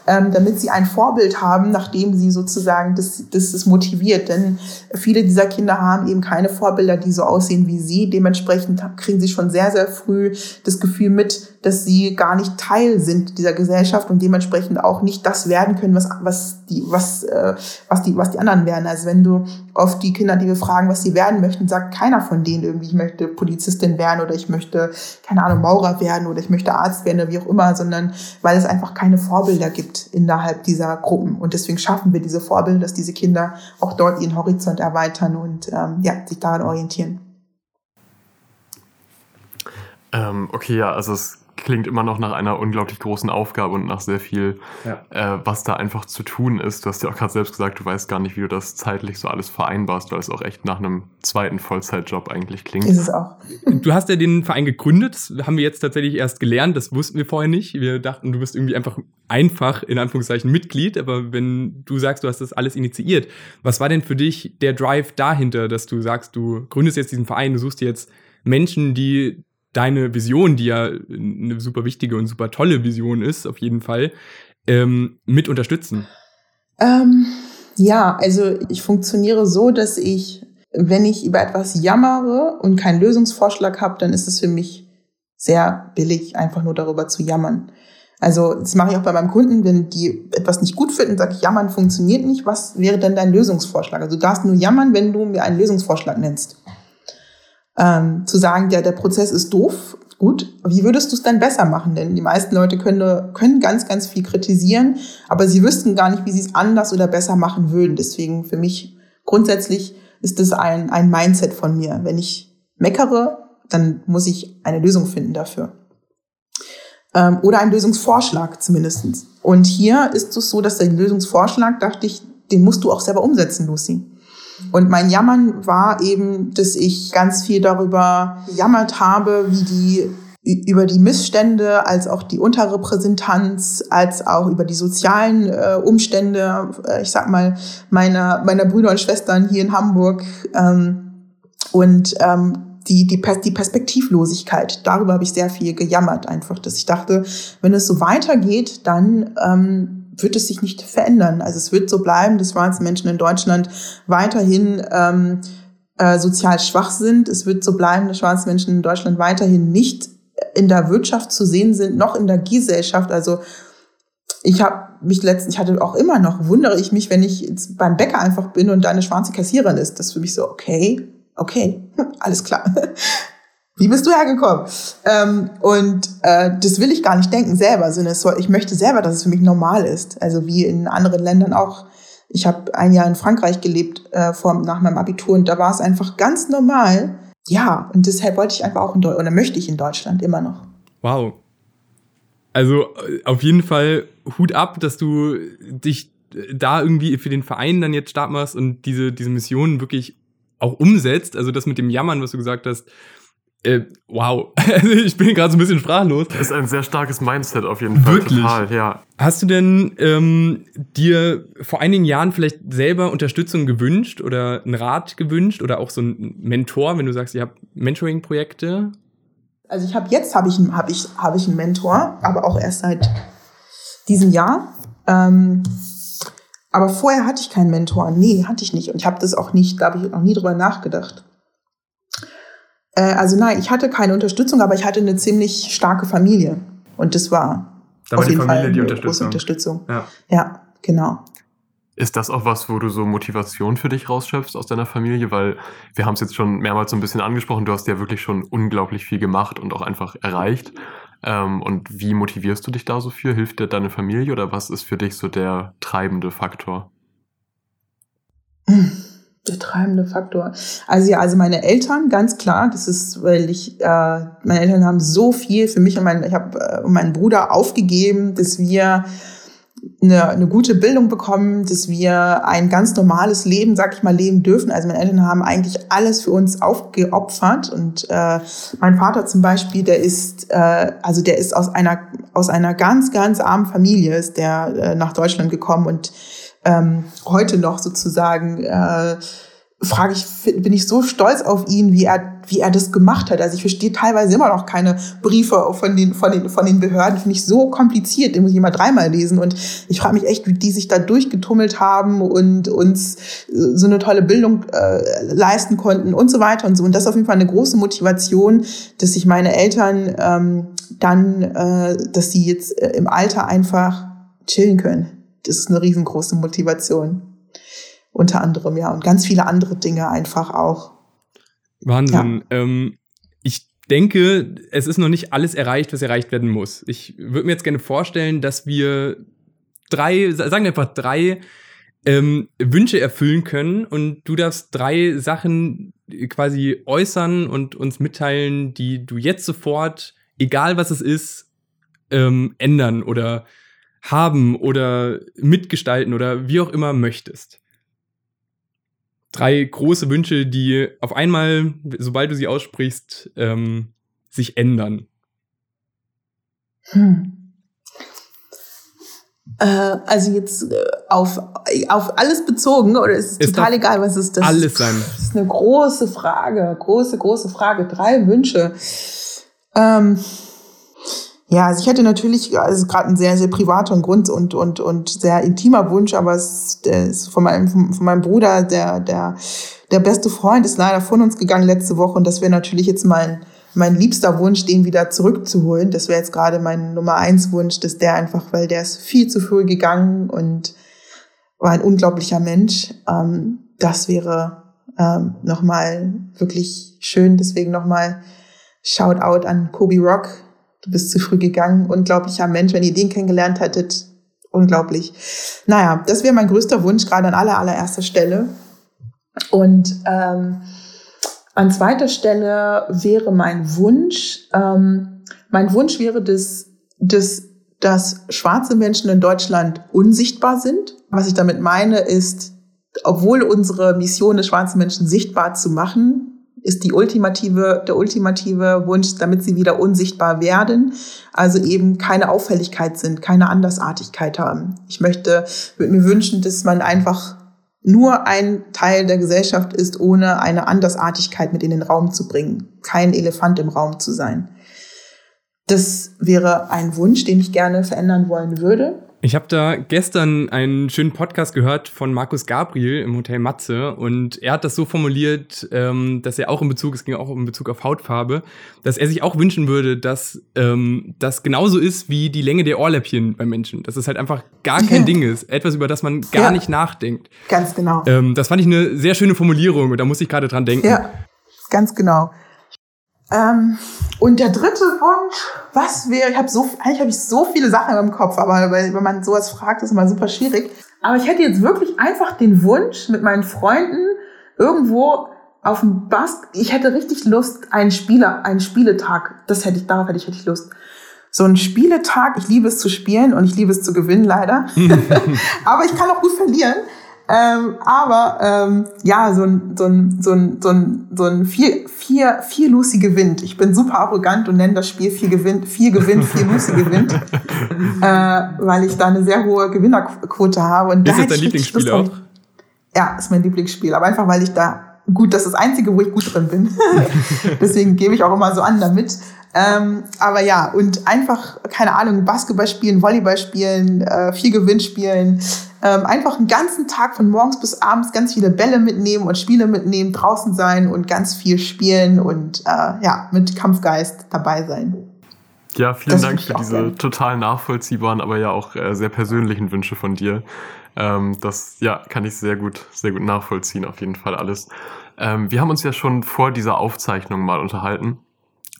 ähm, damit sie ein Vorbild haben, nachdem sie sozusagen das, das ist motiviert. Denn viele dieser Kinder haben eben keine Vorbilder, die so aussehen wie sie. Dementsprechend kriegen sie schon sehr, sehr früh das Gefühl mit, dass sie gar nicht Teil sind dieser Gesellschaft und dementsprechend auch nicht das werden können, was, was, die, was, äh, was, die, was die anderen werden. Also wenn du oft die Kinder, die wir fragen, was sie werden möchten, sagt keiner von denen irgendwie, ich möchte Polizistin werden oder ich möchte, keine Ahnung, Maurer werden oder ich möchte Arzt werden oder wie auch immer, sondern weil es einfach keine Vorbilder gibt innerhalb dieser Gruppen. Und deswegen schaffen wir diese Vorbilder, dass diese Kinder auch dort ihren Horizont erweitern und ähm, ja, sich daran orientieren. Ähm, okay, ja, also es klingt immer noch nach einer unglaublich großen Aufgabe und nach sehr viel, ja. äh, was da einfach zu tun ist. Du hast ja auch gerade selbst gesagt, du weißt gar nicht, wie du das zeitlich so alles vereinbarst, weil es auch echt nach einem zweiten Vollzeitjob eigentlich klingt. Ist es auch. du hast ja den Verein gegründet, das haben wir jetzt tatsächlich erst gelernt, das wussten wir vorher nicht. Wir dachten, du bist irgendwie einfach einfach in Anführungszeichen Mitglied, aber wenn du sagst, du hast das alles initiiert, was war denn für dich der Drive dahinter, dass du sagst, du gründest jetzt diesen Verein, du suchst jetzt Menschen, die deine Vision, die ja eine super wichtige und super tolle Vision ist, auf jeden Fall, ähm, mit unterstützen? Ähm, ja, also ich funktioniere so, dass ich, wenn ich über etwas jammere und keinen Lösungsvorschlag habe, dann ist es für mich sehr billig, einfach nur darüber zu jammern. Also das mache ich auch bei meinem Kunden, wenn die etwas nicht gut finden, sage ich, jammern funktioniert nicht. Was wäre denn dein Lösungsvorschlag? Also du darfst nur jammern, wenn du mir einen Lösungsvorschlag nennst ähm, zu sagen, der, der Prozess ist doof, gut, wie würdest du es dann besser machen? Denn die meisten Leute können, können ganz, ganz viel kritisieren, aber sie wüssten gar nicht, wie sie es anders oder besser machen würden. Deswegen für mich grundsätzlich ist das ein, ein Mindset von mir. Wenn ich meckere, dann muss ich eine Lösung finden dafür. Ähm, oder einen Lösungsvorschlag zumindestens. Und hier ist es so, dass der Lösungsvorschlag, dachte ich, den musst du auch selber umsetzen, Lucy. Und mein Jammern war eben, dass ich ganz viel darüber gejammert habe, wie die über die Missstände, als auch die Unterrepräsentanz, als auch über die sozialen äh, Umstände, äh, ich sag mal, meiner, meiner Brüder und Schwestern hier in Hamburg ähm, und ähm, die, die, die Perspektivlosigkeit, darüber habe ich sehr viel gejammert, einfach, dass ich dachte, wenn es so weitergeht, dann ähm, wird es sich nicht verändern. Also es wird so bleiben, dass schwarze Menschen in Deutschland weiterhin ähm, äh, sozial schwach sind. Es wird so bleiben, dass schwarze Menschen in Deutschland weiterhin nicht in der Wirtschaft zu sehen sind, noch in der Gesellschaft. Also ich habe mich letztens, ich hatte auch immer noch, wundere ich mich, wenn ich jetzt beim Bäcker einfach bin und da eine schwarze Kassiererin ist. Das ist für mich so, okay, okay, alles klar. Wie bist du hergekommen? Ähm, und äh, das will ich gar nicht denken selber, sondern soll, ich möchte selber, dass es für mich normal ist. Also wie in anderen Ländern auch. Ich habe ein Jahr in Frankreich gelebt äh, vor, nach meinem Abitur und da war es einfach ganz normal. Ja, und deshalb wollte ich einfach auch in Deutschland, oder möchte ich in Deutschland immer noch. Wow. Also äh, auf jeden Fall Hut ab, dass du dich da irgendwie für den Verein dann jetzt stark machst und diese, diese Mission wirklich auch umsetzt. Also das mit dem Jammern, was du gesagt hast, äh, wow, also ich bin gerade so ein bisschen sprachlos. Das ist ein sehr starkes Mindset auf jeden Fall. Wirklich? Total, ja. Hast du denn ähm, dir vor einigen Jahren vielleicht selber Unterstützung gewünscht oder einen Rat gewünscht oder auch so einen Mentor, wenn du sagst, ihr habt Mentoring-Projekte? Also ich habe jetzt habe ich, hab ich, hab ich einen Mentor, aber auch erst seit diesem Jahr. Ähm, aber vorher hatte ich keinen Mentor. Nee, hatte ich nicht. Und ich habe das auch nicht, da habe ich noch nie drüber nachgedacht. Äh, also nein, ich hatte keine Unterstützung, aber ich hatte eine ziemlich starke Familie. Und das war, da war auf jeden Familie Fall eine die große Unterstützung. Ja. ja, genau. Ist das auch was, wo du so Motivation für dich rausschöpfst aus deiner Familie? Weil wir haben es jetzt schon mehrmals so ein bisschen angesprochen, du hast ja wirklich schon unglaublich viel gemacht und auch einfach erreicht. Ähm, und wie motivierst du dich da so für? Hilft dir deine Familie oder was ist für dich so der treibende Faktor? Der treibende Faktor. Also ja, also meine Eltern, ganz klar, das ist, weil ich, äh, meine Eltern haben so viel für mich und mein, ich habe äh, meinen Bruder aufgegeben, dass wir eine, eine gute Bildung bekommen, dass wir ein ganz normales Leben, sag ich mal, leben dürfen. Also meine Eltern haben eigentlich alles für uns aufgeopfert und äh, mein Vater zum Beispiel, der ist, äh, also der ist aus einer aus einer ganz ganz armen Familie, ist der äh, nach Deutschland gekommen und ähm, heute noch sozusagen äh, frage ich, bin ich so stolz auf ihn, wie er, wie er das gemacht hat. Also ich verstehe teilweise immer noch keine Briefe von den, von den, von den Behörden. Finde ich so kompliziert. Den muss ich immer dreimal lesen. Und ich frage mich echt, wie die sich da durchgetummelt haben und uns äh, so eine tolle Bildung äh, leisten konnten und so weiter und so. Und das ist auf jeden Fall eine große Motivation, dass sich meine Eltern ähm, dann, äh, dass sie jetzt äh, im Alter einfach chillen können. Das ist eine riesengroße Motivation unter anderem, ja, und ganz viele andere Dinge einfach auch. Wahnsinn. Ja. Ähm, ich denke, es ist noch nicht alles erreicht, was erreicht werden muss. Ich würde mir jetzt gerne vorstellen, dass wir drei, sagen wir einfach drei ähm, Wünsche erfüllen können und du darfst drei Sachen quasi äußern und uns mitteilen, die du jetzt sofort, egal was es ist, ähm, ändern oder haben oder mitgestalten oder wie auch immer möchtest drei große Wünsche, die auf einmal, sobald du sie aussprichst, ähm, sich ändern? Hm. Äh, also jetzt äh, auf, auf alles bezogen oder ist es, total egal, was ist das? Alles sein. Das ist eine große Frage, große, große Frage. Drei Wünsche. Ähm, ja, also ich hätte natürlich, also gerade ein sehr, sehr privater Grund und, und, und sehr intimer Wunsch, aber es ist von meinem, von meinem Bruder, der, der, der beste Freund ist leider von uns gegangen letzte Woche und das wäre natürlich jetzt mein, mein liebster Wunsch, den wieder zurückzuholen. Das wäre jetzt gerade mein Nummer eins Wunsch, dass der einfach, weil der ist viel zu früh gegangen und war ein unglaublicher Mensch. Ähm, das wäre ähm, nochmal wirklich schön. Deswegen nochmal Shoutout an Kobe Rock, du bist zu früh gegangen, unglaublicher Mensch. Wenn ihr den kennengelernt hättet, unglaublich. Naja, das wäre mein größter Wunsch, gerade an aller, allererster Stelle. Und ähm, an zweiter Stelle wäre mein Wunsch, ähm, mein Wunsch wäre, dass, dass, dass schwarze Menschen in Deutschland unsichtbar sind. Was ich damit meine, ist, obwohl unsere Mission ist, schwarze Menschen sichtbar zu machen, ist die ultimative, der ultimative Wunsch, damit sie wieder unsichtbar werden. Also eben keine Auffälligkeit sind, keine Andersartigkeit haben. Ich möchte, würde mir wünschen, dass man einfach nur ein Teil der Gesellschaft ist, ohne eine Andersartigkeit mit in den Raum zu bringen. Kein Elefant im Raum zu sein. Das wäre ein Wunsch, den ich gerne verändern wollen würde. Ich habe da gestern einen schönen Podcast gehört von Markus Gabriel im Hotel Matze und er hat das so formuliert, ähm, dass er auch in Bezug, es ging auch in Bezug auf Hautfarbe, dass er sich auch wünschen würde, dass ähm, das genauso ist wie die Länge der Ohrläppchen beim Menschen. Dass es halt einfach gar kein Ding ist, etwas über das man gar ja, nicht nachdenkt. Ganz genau. Ähm, das fand ich eine sehr schöne Formulierung und da muss ich gerade dran denken. Ja, ganz genau. Ähm, und der dritte Wunsch, was wäre, ich habe so, eigentlich habe ich so viele Sachen im Kopf, aber wenn man sowas fragt, ist immer super schwierig. Aber ich hätte jetzt wirklich einfach den Wunsch, mit meinen Freunden irgendwo auf dem Bask, ich hätte richtig Lust, einen Spieler, einen Spieletag, das hätte ich, darauf hätte ich richtig Lust. So ein Spieletag, ich liebe es zu spielen und ich liebe es zu gewinnen, leider. aber ich kann auch gut verlieren. Ähm, aber ähm, ja, so ein, so ein, so ein, so ein, so ein vier, vier, vier Lucy gewinnt. Ich bin super arrogant und nenne das Spiel vier gewinnt, vier gewinnt, vier Lucy gewinnt, äh, weil ich da eine sehr hohe Gewinnerquote habe. Und ist da das dein Lieblingsspiel auch? Ja, ist mein Lieblingsspiel. Aber einfach, weil ich da gut, das ist das Einzige, wo ich gut drin bin. Deswegen gebe ich auch immer so an damit. Ähm, aber ja, und einfach, keine Ahnung, Basketball spielen, Volleyball spielen, äh, viel Gewinn spielen, ähm, einfach einen ganzen Tag von morgens bis abends ganz viele Bälle mitnehmen und Spiele mitnehmen, draußen sein und ganz viel spielen und äh, ja, mit Kampfgeist dabei sein. Ja, vielen das Dank für diese total nachvollziehbaren, aber ja auch äh, sehr persönlichen Wünsche von dir. Ähm, das ja, kann ich sehr gut, sehr gut nachvollziehen, auf jeden Fall alles. Ähm, wir haben uns ja schon vor dieser Aufzeichnung mal unterhalten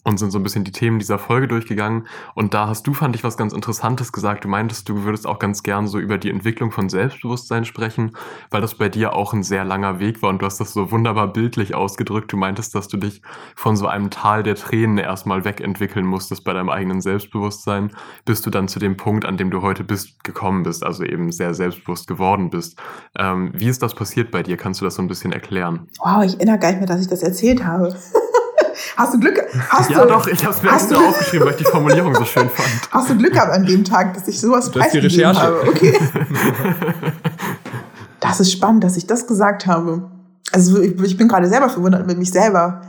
und sind so ein bisschen die Themen dieser Folge durchgegangen. Und da hast du, fand ich, was ganz Interessantes gesagt. Du meintest, du würdest auch ganz gern so über die Entwicklung von Selbstbewusstsein sprechen, weil das bei dir auch ein sehr langer Weg war und du hast das so wunderbar bildlich ausgedrückt. Du meintest, dass du dich von so einem Tal der Tränen erstmal wegentwickeln musstest bei deinem eigenen Selbstbewusstsein, bis du dann zu dem Punkt, an dem du heute bist, gekommen bist, also eben sehr selbstbewusst geworden bist. Ähm, wie ist das passiert bei dir? Kannst du das so ein bisschen erklären? Wow, ich erinnere gar nicht mehr, dass ich das erzählt habe. Hast du Glück? Hast ja, du, doch, ich habe es mir extra aufgeschrieben, weil ich die Formulierung so schön fand. Hast du Glück gehabt an dem Tag, dass ich sowas das preisgegeben habe? Okay. das ist spannend, dass ich das gesagt habe. also ich, ich bin gerade selber verwundert mit mich selber.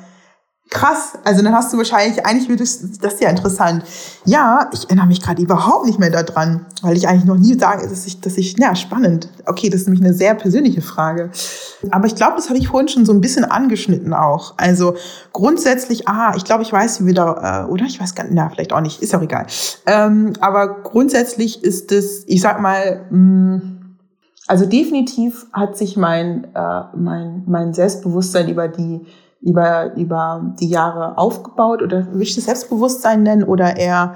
Krass, also dann hast du wahrscheinlich, eigentlich würde das, ist ja interessant. Ja, ich erinnere mich gerade überhaupt nicht mehr daran, weil ich eigentlich noch nie sage, dass ich, dass ich, ja, spannend. Okay, das ist nämlich eine sehr persönliche Frage. Aber ich glaube, das habe ich vorhin schon so ein bisschen angeschnitten auch. Also grundsätzlich, ah, ich glaube, ich weiß, wie wir da, äh, oder? Ich weiß gar nicht, na, vielleicht auch nicht, ist auch egal. Ähm, aber grundsätzlich ist es, ich sag mal, mh, mm, also definitiv hat sich mein, äh, mein, mein Selbstbewusstsein über die über, über die Jahre aufgebaut oder will ich das Selbstbewusstsein nennen oder eher,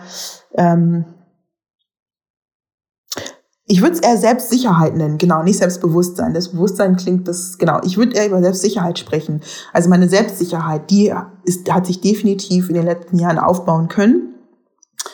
ähm, ich würde es eher Selbstsicherheit nennen, genau, nicht Selbstbewusstsein. Das Bewusstsein klingt das, genau, ich würde eher über Selbstsicherheit sprechen. Also meine Selbstsicherheit, die ist, hat sich definitiv in den letzten Jahren aufbauen können.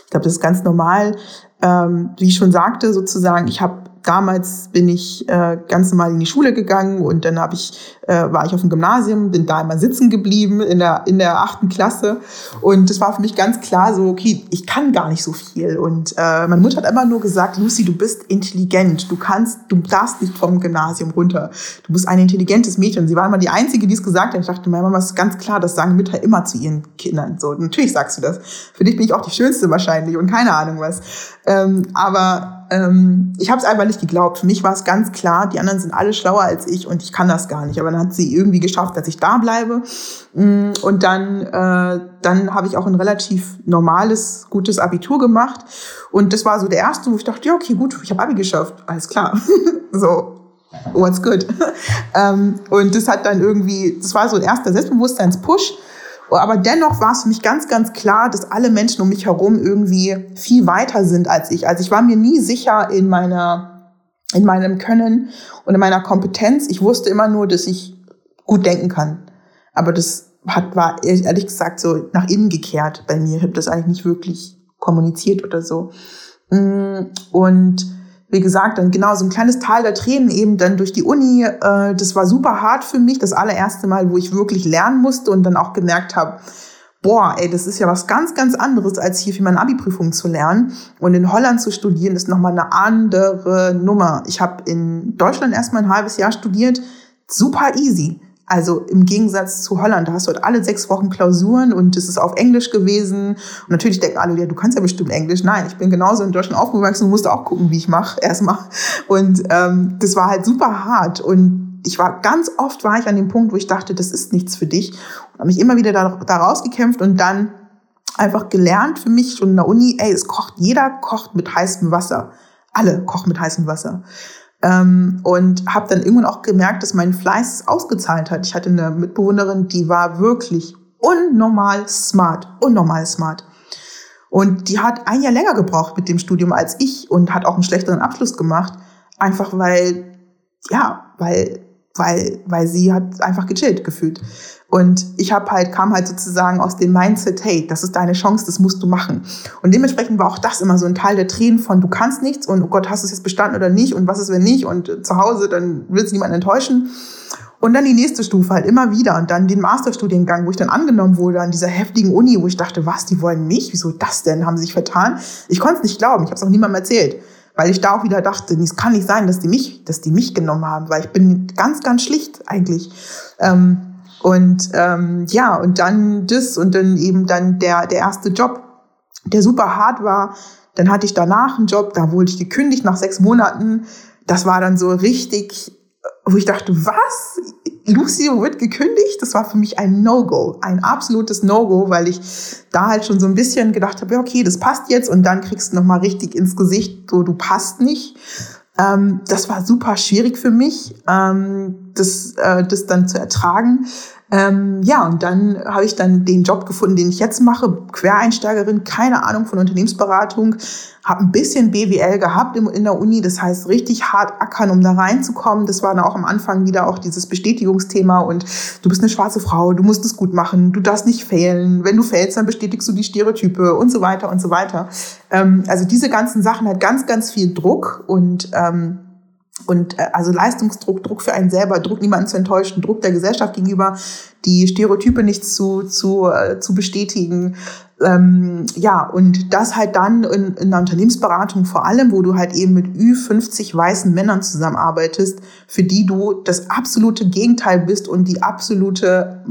Ich glaube, das ist ganz normal. Ähm, wie ich schon sagte, sozusagen, ich habe damals bin ich äh, ganz normal in die Schule gegangen und dann habe ich äh, war ich auf dem Gymnasium, bin da immer sitzen geblieben in der in der achten Klasse. Und das war für mich ganz klar so okay ich kann gar nicht so viel. Und äh, meine Mutter hat immer nur gesagt Lucy du bist intelligent. Du kannst du darfst nicht vom Gymnasium runter. Du bist ein intelligentes Mädchen. Sie war immer die einzige die es gesagt hat. Ich dachte meine Mama ist ganz klar das sagen Mütter immer zu ihren Kindern. So natürlich sagst du das. Für dich bin ich auch die schönste wahrscheinlich und keine Ahnung was. Ähm, aber ähm, ich habe es einfach nicht geglaubt. Für mich war es ganz klar, die anderen sind alle schlauer als ich und ich kann das gar nicht. Aber dann hat sie irgendwie geschafft, dass ich da bleibe. Mm, und dann, äh, dann habe ich auch ein relativ normales, gutes Abitur gemacht. Und das war so der erste, wo ich dachte, ja, okay, gut, ich habe Abi geschafft. Alles klar. so, what's good? ähm, und das hat dann irgendwie, das war so ein erster Selbstbewusstseinspush. Aber dennoch war es für mich ganz, ganz klar, dass alle Menschen um mich herum irgendwie viel weiter sind als ich. Also ich war mir nie sicher in meiner, in meinem Können und in meiner Kompetenz. Ich wusste immer nur, dass ich gut denken kann. Aber das hat, war ehrlich gesagt so nach innen gekehrt bei mir. Ich habe das eigentlich nicht wirklich kommuniziert oder so. Mm, und wie gesagt, dann genau so ein kleines Tal der Tränen eben dann durch die Uni. Äh, das war super hart für mich, das allererste Mal, wo ich wirklich lernen musste und dann auch gemerkt habe, boah, ey, das ist ja was ganz, ganz anderes, als hier für meine Abi-Prüfung zu lernen. Und in Holland zu studieren, ist nochmal eine andere Nummer. Ich habe in Deutschland erstmal ein halbes Jahr studiert, super easy. Also im Gegensatz zu Holland, da hast du halt alle sechs Wochen Klausuren und es ist auf Englisch gewesen. Und natürlich denken alle, ja, du kannst ja bestimmt Englisch. Nein, ich bin genauso in Deutschland aufgewachsen und musste auch gucken, wie ich mache erstmal. Und ähm, das war halt super hart. Und ich war ganz oft war ich an dem Punkt, wo ich dachte, das ist nichts für dich. Und habe mich immer wieder da, da rausgekämpft und dann einfach gelernt für mich schon in der Uni, ey, es kocht, jeder kocht mit heißem Wasser. Alle kochen mit heißem Wasser. Ähm, und habe dann irgendwann auch gemerkt, dass mein Fleiß ausgezahlt hat. Ich hatte eine Mitbewohnerin, die war wirklich unnormal smart, unnormal smart. Und die hat ein Jahr länger gebraucht mit dem Studium als ich und hat auch einen schlechteren Abschluss gemacht. Einfach weil, ja, weil weil, weil sie hat einfach gechillt gefühlt. Und ich habe halt, kam halt sozusagen aus dem Mindset, hey, das ist deine Chance, das musst du machen. Und dementsprechend war auch das immer so ein Teil der Tränen von, du kannst nichts und oh Gott, hast du es jetzt bestanden oder nicht und was ist, wenn nicht und zu Hause, dann willst du niemanden enttäuschen. Und dann die nächste Stufe halt immer wieder und dann den Masterstudiengang, wo ich dann angenommen wurde an dieser heftigen Uni, wo ich dachte, was, die wollen mich? Wieso das denn? Haben sie sich vertan? Ich konnte es nicht glauben, ich habe es auch niemandem erzählt weil ich da auch wieder dachte, es kann nicht sein, dass die mich, dass die mich genommen haben, weil ich bin ganz, ganz schlicht eigentlich. Ähm, und ähm, ja, und dann das und dann eben dann der, der erste Job, der super hart war. Dann hatte ich danach einen Job, da wurde ich gekündigt nach sechs Monaten. Das war dann so richtig, wo ich dachte, was? Lucio wird gekündigt, das war für mich ein No-Go, ein absolutes No-Go, weil ich da halt schon so ein bisschen gedacht habe, ja, okay, das passt jetzt und dann kriegst du nochmal richtig ins Gesicht, so du passt nicht. Ähm, das war super schwierig für mich, ähm, das, äh, das dann zu ertragen. Ähm, ja, und dann habe ich dann den Job gefunden, den ich jetzt mache, Quereinsteigerin, keine Ahnung von Unternehmensberatung, habe ein bisschen BWL gehabt in der Uni, das heißt richtig hart ackern, um da reinzukommen. Das war dann auch am Anfang wieder auch dieses Bestätigungsthema und du bist eine schwarze Frau, du musst es gut machen, du darfst nicht fehlen, wenn du fällst, dann bestätigst du die Stereotype und so weiter und so weiter. Ähm, also diese ganzen Sachen hat ganz, ganz viel Druck und ähm, und äh, also Leistungsdruck, Druck für einen selber, Druck niemanden zu enttäuschen, Druck der Gesellschaft gegenüber, die Stereotype nicht zu, zu, äh, zu bestätigen. ähm, ja, und das halt dann in, in einer Unternehmensberatung vor allem, wo du halt eben mit Ü50 weißen Männern zusammenarbeitest, für die du das absolute Gegenteil bist und die absolute,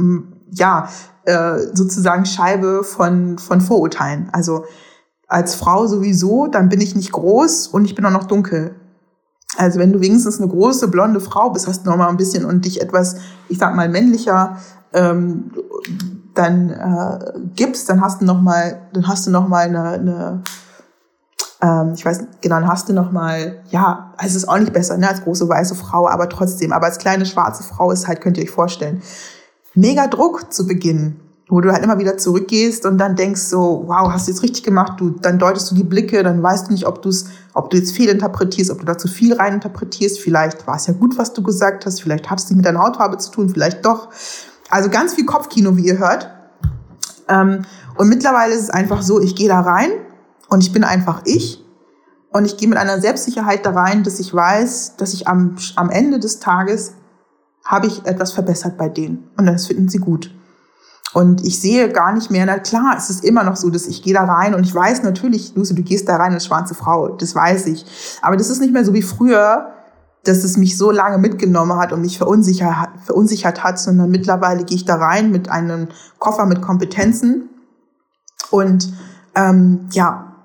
ja, äh, sozusagen Scheibe von, von Vorurteilen. Also als Frau sowieso, dann bin ich nicht groß und ich bin auch noch dunkel. Also wenn du wenigstens eine große blonde Frau bist, hast du noch mal ein bisschen und dich etwas, ich sag mal männlicher ähm, dann äh, gibst, dann hast du noch mal, dann hast du noch mal eine, eine ähm, ich weiß genau, dann hast du noch mal, ja, es ist auch nicht besser ne, als große weiße Frau, aber trotzdem, aber als kleine schwarze Frau ist halt, könnt ihr euch vorstellen, mega Druck zu beginnen wo du halt immer wieder zurückgehst und dann denkst so, wow, hast du jetzt richtig gemacht, du, dann deutest du die Blicke, dann weißt du nicht, ob du es, ob du jetzt viel interpretierst, ob du da zu viel rein interpretierst, vielleicht war es ja gut, was du gesagt hast, vielleicht hat es nicht mit deiner Hautfarbe zu tun, vielleicht doch. Also ganz viel Kopfkino, wie ihr hört. Ähm, und mittlerweile ist es einfach so, ich gehe da rein und ich bin einfach ich. Und ich gehe mit einer Selbstsicherheit da rein, dass ich weiß, dass ich am, am Ende des Tages habe ich etwas verbessert bei denen. Und das finden sie gut. Und ich sehe gar nicht mehr, na klar, es ist immer noch so, dass ich gehe da rein und ich weiß natürlich, Lucy, du gehst da rein als schwarze Frau, das weiß ich. Aber das ist nicht mehr so wie früher, dass es mich so lange mitgenommen hat und mich verunsichert, verunsichert hat, sondern mittlerweile gehe ich da rein mit einem Koffer mit Kompetenzen und ähm, ja,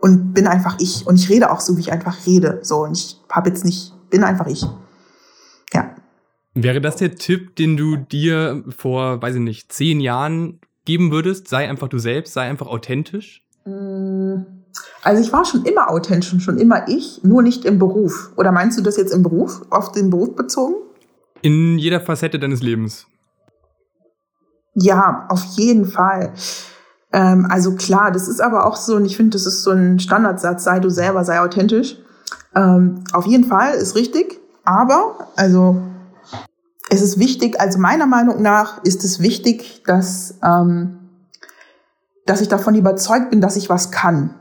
und bin einfach ich. Und ich rede auch so, wie ich einfach rede. So, und ich habe jetzt nicht, bin einfach ich. Wäre das der Tipp, den du dir vor, weiß ich nicht, zehn Jahren geben würdest? Sei einfach du selbst, sei einfach authentisch? Mm, also ich war schon immer authentisch und schon immer ich, nur nicht im Beruf. Oder meinst du das jetzt im Beruf, auf den Beruf bezogen? In jeder Facette deines Lebens. Ja, auf jeden Fall. Ähm, also klar, das ist aber auch so, und ich finde, das ist so ein Standardsatz, sei du selber, sei authentisch. Ähm, auf jeden Fall ist richtig, aber, also es ist wichtig, also meiner Meinung nach ist es wichtig, dass, ähm, dass ich davon überzeugt bin, dass ich was kann.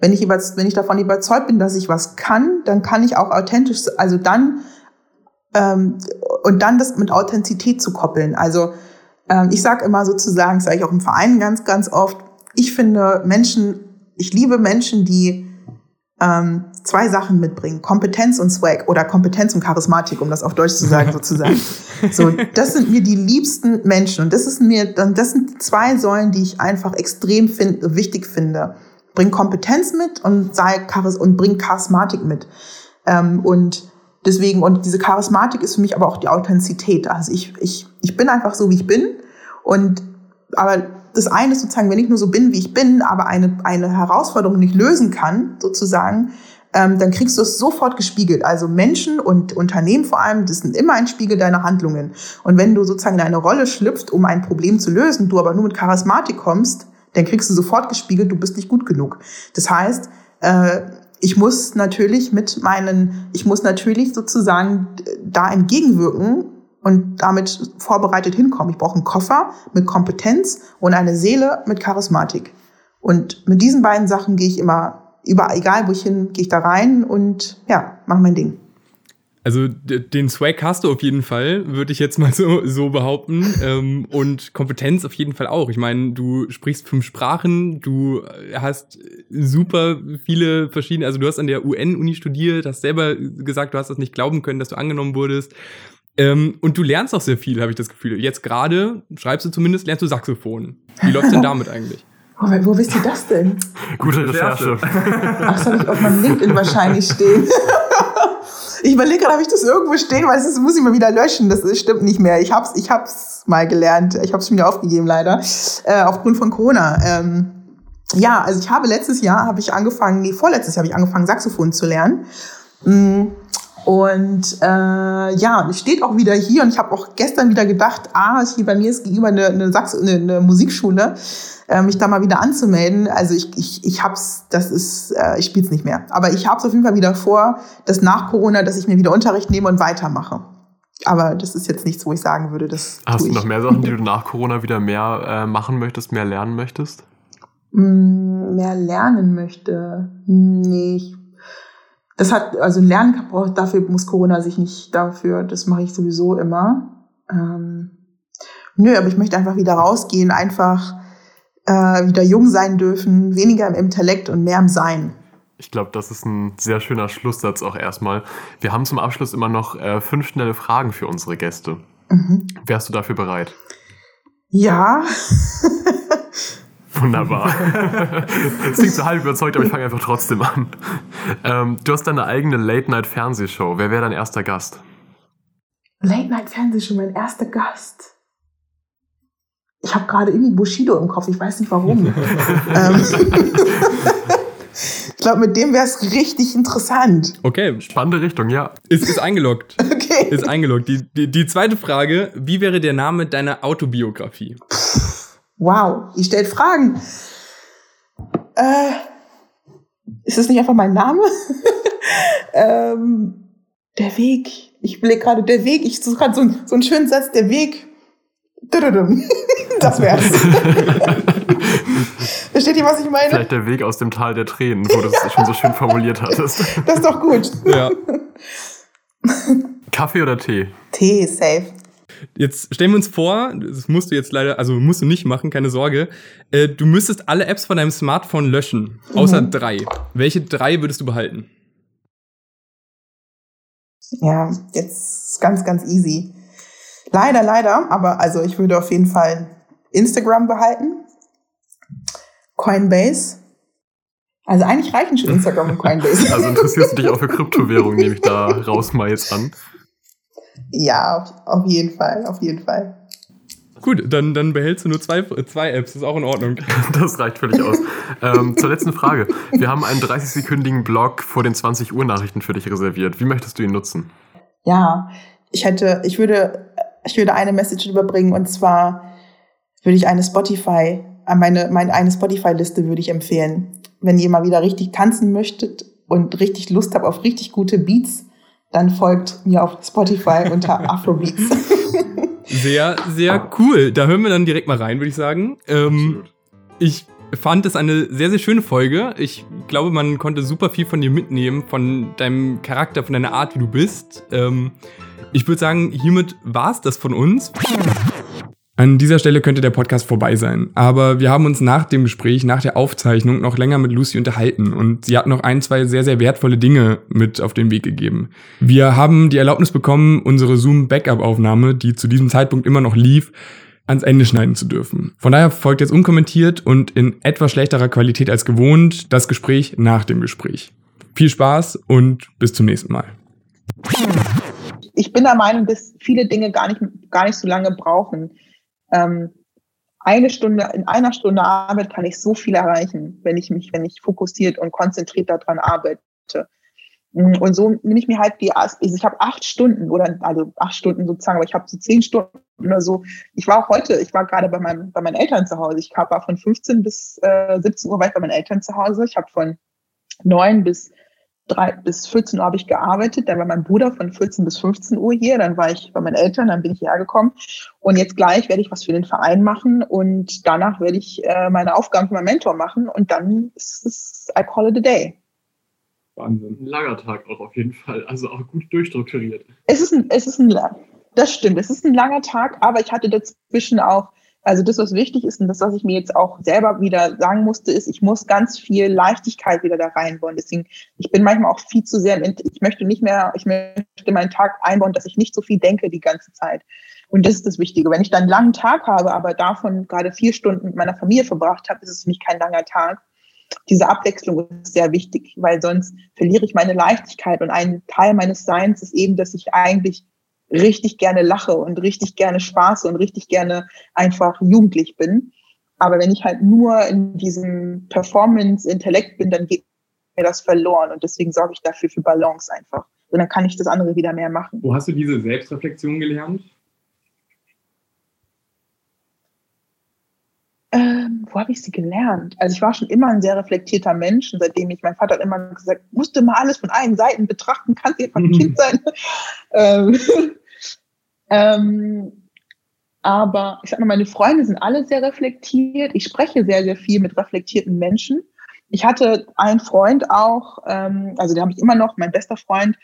Wenn ich, wenn ich davon überzeugt bin, dass ich was kann, dann kann ich auch authentisch, also dann, ähm, und dann das mit Authentizität zu koppeln. Also ähm, ich sage immer sozusagen, sage ich auch im Verein ganz, ganz oft, ich finde Menschen, ich liebe Menschen, die ähm, zwei Sachen mitbringen, Kompetenz und Swag oder Kompetenz und Charismatik, um das auf Deutsch zu sagen sozusagen. so, das sind mir die liebsten Menschen und das ist mir, das sind zwei Säulen, die ich einfach extrem find, wichtig finde. Bring Kompetenz mit und sei Charis und bring Charismatik mit. Ähm, und deswegen und diese Charismatik ist für mich aber auch die Authentizität. Also ich ich ich bin einfach so wie ich bin und aber das eine ist sozusagen, wenn ich nur so bin, wie ich bin, aber eine, eine Herausforderung nicht lösen kann, sozusagen, ähm, dann kriegst du es sofort gespiegelt. Also Menschen und Unternehmen vor allem, das sind immer ein Spiegel deiner Handlungen. Und wenn du sozusagen in eine Rolle schlüpft, um ein Problem zu lösen, du aber nur mit Charismatik kommst, dann kriegst du sofort gespiegelt, du bist nicht gut genug. Das heißt, äh, ich muss natürlich mit meinen, ich muss natürlich sozusagen da entgegenwirken und damit vorbereitet hinkommen. Ich brauche einen Koffer mit Kompetenz und eine Seele mit Charismatik. Und mit diesen beiden Sachen gehe ich immer über, egal wo ich hin, gehe ich da rein und ja, mache mein Ding. Also den Swag hast du auf jeden Fall, würde ich jetzt mal so, so behaupten. Ähm, und Kompetenz auf jeden Fall auch. Ich meine, du sprichst fünf Sprachen, du hast super viele verschiedene, also du hast an der UN-Uni studiert, hast selber gesagt, du hast das nicht glauben können, dass du angenommen wurdest. Ähm, und du lernst auch sehr viel, habe ich das Gefühl. Jetzt gerade, schreibst du zumindest, lernst du Saxophon. Wie läuft's denn damit eigentlich? Oh, wo wisst ihr das denn? Gute Recherche. Ach, das habe ich auf meinem LinkedIn wahrscheinlich stehen. ich überlege gerade, habe ich das irgendwo stehen, weil das muss ich mal wieder löschen. Das stimmt nicht mehr. Ich hab's, ich hab's mal gelernt. Ich habe es mir aufgegeben leider äh, aufgrund von Corona. Ähm, ja, also ich habe letztes Jahr habe ich angefangen, nee, vorletztes Jahr habe ich angefangen Saxophon zu lernen. Mm, und äh, ja, es steht auch wieder hier und ich habe auch gestern wieder gedacht, ah, hier bei mir ist gegenüber eine, eine, Sachs eine, eine Musikschule, äh, mich da mal wieder anzumelden. Also ich, ich, ich hab's, das ist, äh, ich spiele es nicht mehr. Aber ich habe es auf jeden Fall wieder vor, dass nach Corona, dass ich mir wieder Unterricht nehme und weitermache. Aber das ist jetzt nichts, wo ich sagen würde, das. Hast du noch mehr Sachen, die du nach Corona wieder mehr äh, machen möchtest, mehr lernen möchtest? Mm, mehr lernen möchte. Nee, ich das hat, also Lernen braucht, dafür muss Corona sich nicht dafür, das mache ich sowieso immer. Ähm, nö, aber ich möchte einfach wieder rausgehen, einfach äh, wieder jung sein dürfen, weniger im Intellekt und mehr im Sein. Ich glaube, das ist ein sehr schöner Schlusssatz auch erstmal. Wir haben zum Abschluss immer noch äh, fünf schnelle Fragen für unsere Gäste. Mhm. Wärst du dafür bereit? Ja. Wunderbar. Das klingt so halb überzeugt, aber ich fange einfach trotzdem an. Ähm, du hast deine eigene Late-Night-Fernsehshow. Wer wäre dein erster Gast? Late-Night-Fernsehshow, mein erster Gast. Ich habe gerade irgendwie Bushido im Kopf, ich weiß nicht warum. Ähm, ich glaube, mit dem wäre es richtig interessant. Okay. Spannende Richtung, ja. Ist, ist eingeloggt. Okay. Ist eingeloggt. Die, die, die zweite Frage: Wie wäre der Name deiner Autobiografie? Wow, ihr stellt Fragen. Äh, ist das nicht einfach mein Name? ähm, der Weg. Ich blicke gerade der Weg. Ich suche gerade so, so einen schönen Satz. Der Weg. Das wär's. Versteht ihr, was ich meine? Vielleicht der Weg aus dem Tal der Tränen, wo du es schon so schön formuliert hattest. Das ist doch gut. Ja. Kaffee oder Tee? Tee, safe. Jetzt stellen wir uns vor, das musst du jetzt leider, also musst du nicht machen, keine Sorge. Äh, du müsstest alle Apps von deinem Smartphone löschen, außer mhm. drei. Welche drei würdest du behalten? Ja, jetzt ganz, ganz easy. Leider, leider, aber also ich würde auf jeden Fall Instagram behalten, Coinbase. Also eigentlich reichen schon Instagram und Coinbase. Also interessierst du dich auch für Kryptowährungen, nehme ich da raus mal jetzt an. Ja, auf, auf jeden Fall, auf jeden Fall. Gut, dann, dann behältst du nur zwei, zwei Apps, das ist auch in Ordnung. Das reicht völlig aus. ähm, zur letzten Frage. Wir haben einen 30-sekündigen Blog vor den 20 Uhr Nachrichten für dich reserviert. Wie möchtest du ihn nutzen? Ja, ich hätte, ich würde, ich würde eine Message überbringen und zwar würde ich eine Spotify, meine, meine eine Spotify-Liste würde ich empfehlen. Wenn ihr mal wieder richtig tanzen möchtet und richtig Lust habt auf richtig gute Beats, dann folgt mir auf Spotify unter Afrobeats. Sehr, sehr cool. Da hören wir dann direkt mal rein, würde ich sagen. Ähm, ich fand es eine sehr, sehr schöne Folge. Ich glaube, man konnte super viel von dir mitnehmen, von deinem Charakter, von deiner Art, wie du bist. Ähm, ich würde sagen, hiermit war es das von uns. An dieser Stelle könnte der Podcast vorbei sein, aber wir haben uns nach dem Gespräch, nach der Aufzeichnung noch länger mit Lucy unterhalten und sie hat noch ein, zwei sehr, sehr wertvolle Dinge mit auf den Weg gegeben. Wir haben die Erlaubnis bekommen, unsere Zoom-Backup-Aufnahme, die zu diesem Zeitpunkt immer noch lief, ans Ende schneiden zu dürfen. Von daher folgt jetzt unkommentiert und in etwas schlechterer Qualität als gewohnt das Gespräch nach dem Gespräch. Viel Spaß und bis zum nächsten Mal. Ich bin der Meinung, dass viele Dinge gar nicht, gar nicht so lange brauchen eine Stunde, in einer Stunde Arbeit kann ich so viel erreichen, wenn ich mich, wenn ich fokussiert und konzentriert daran arbeite. Mm, und so nehme ich mir halt die, also ich habe acht Stunden oder also acht Stunden sozusagen, aber ich habe so zehn Stunden oder so. Ich war auch heute, ich war gerade bei, meinem, bei meinen Eltern zu Hause. Ich war von 15 bis äh, 17 Uhr weit bei meinen Eltern zu Hause. Ich habe von neun bis drei bis 14 Uhr habe ich gearbeitet. Dann war mein Bruder von 14 bis 15 Uhr hier. Dann war ich bei meinen Eltern, dann bin ich hierher gekommen. Und jetzt gleich werde ich was für den Verein machen und danach werde ich äh, meine Aufgaben für meinen Mentor machen und dann ist es, I call it a day. Wahnsinn. Ein langer Tag auch auf jeden Fall. Also auch gut durchstrukturiert. Es ist ein, es ist ein, das stimmt. Es ist ein langer Tag, aber ich hatte dazwischen auch also das, was wichtig ist und das, was ich mir jetzt auch selber wieder sagen musste, ist, ich muss ganz viel Leichtigkeit wieder da reinbauen. Deswegen, ich bin manchmal auch viel zu sehr, ich möchte nicht mehr, ich möchte meinen Tag einbauen, dass ich nicht so viel denke die ganze Zeit. Und das ist das Wichtige. Wenn ich dann einen langen Tag habe, aber davon gerade vier Stunden mit meiner Familie verbracht habe, ist es für mich kein langer Tag. Diese Abwechslung ist sehr wichtig, weil sonst verliere ich meine Leichtigkeit. Und ein Teil meines Seins ist eben, dass ich eigentlich richtig gerne lache und richtig gerne spaße und richtig gerne einfach jugendlich bin. Aber wenn ich halt nur in diesem Performance-Intellekt bin, dann geht mir das verloren. Und deswegen sorge ich dafür für Balance einfach. Und dann kann ich das andere wieder mehr machen. Wo hast du diese Selbstreflexion gelernt? Ähm, wo habe ich sie gelernt? Also ich war schon immer ein sehr reflektierter Mensch, seitdem ich, mein Vater hat immer gesagt, musste mal alles von allen Seiten betrachten, kannst einfach ein Kind sein. ähm, ähm, aber ich sag mal, meine Freunde sind alle sehr reflektiert. Ich spreche sehr, sehr viel mit reflektierten Menschen. Ich hatte einen Freund auch, ähm, also den habe ich immer noch, mein bester Freund,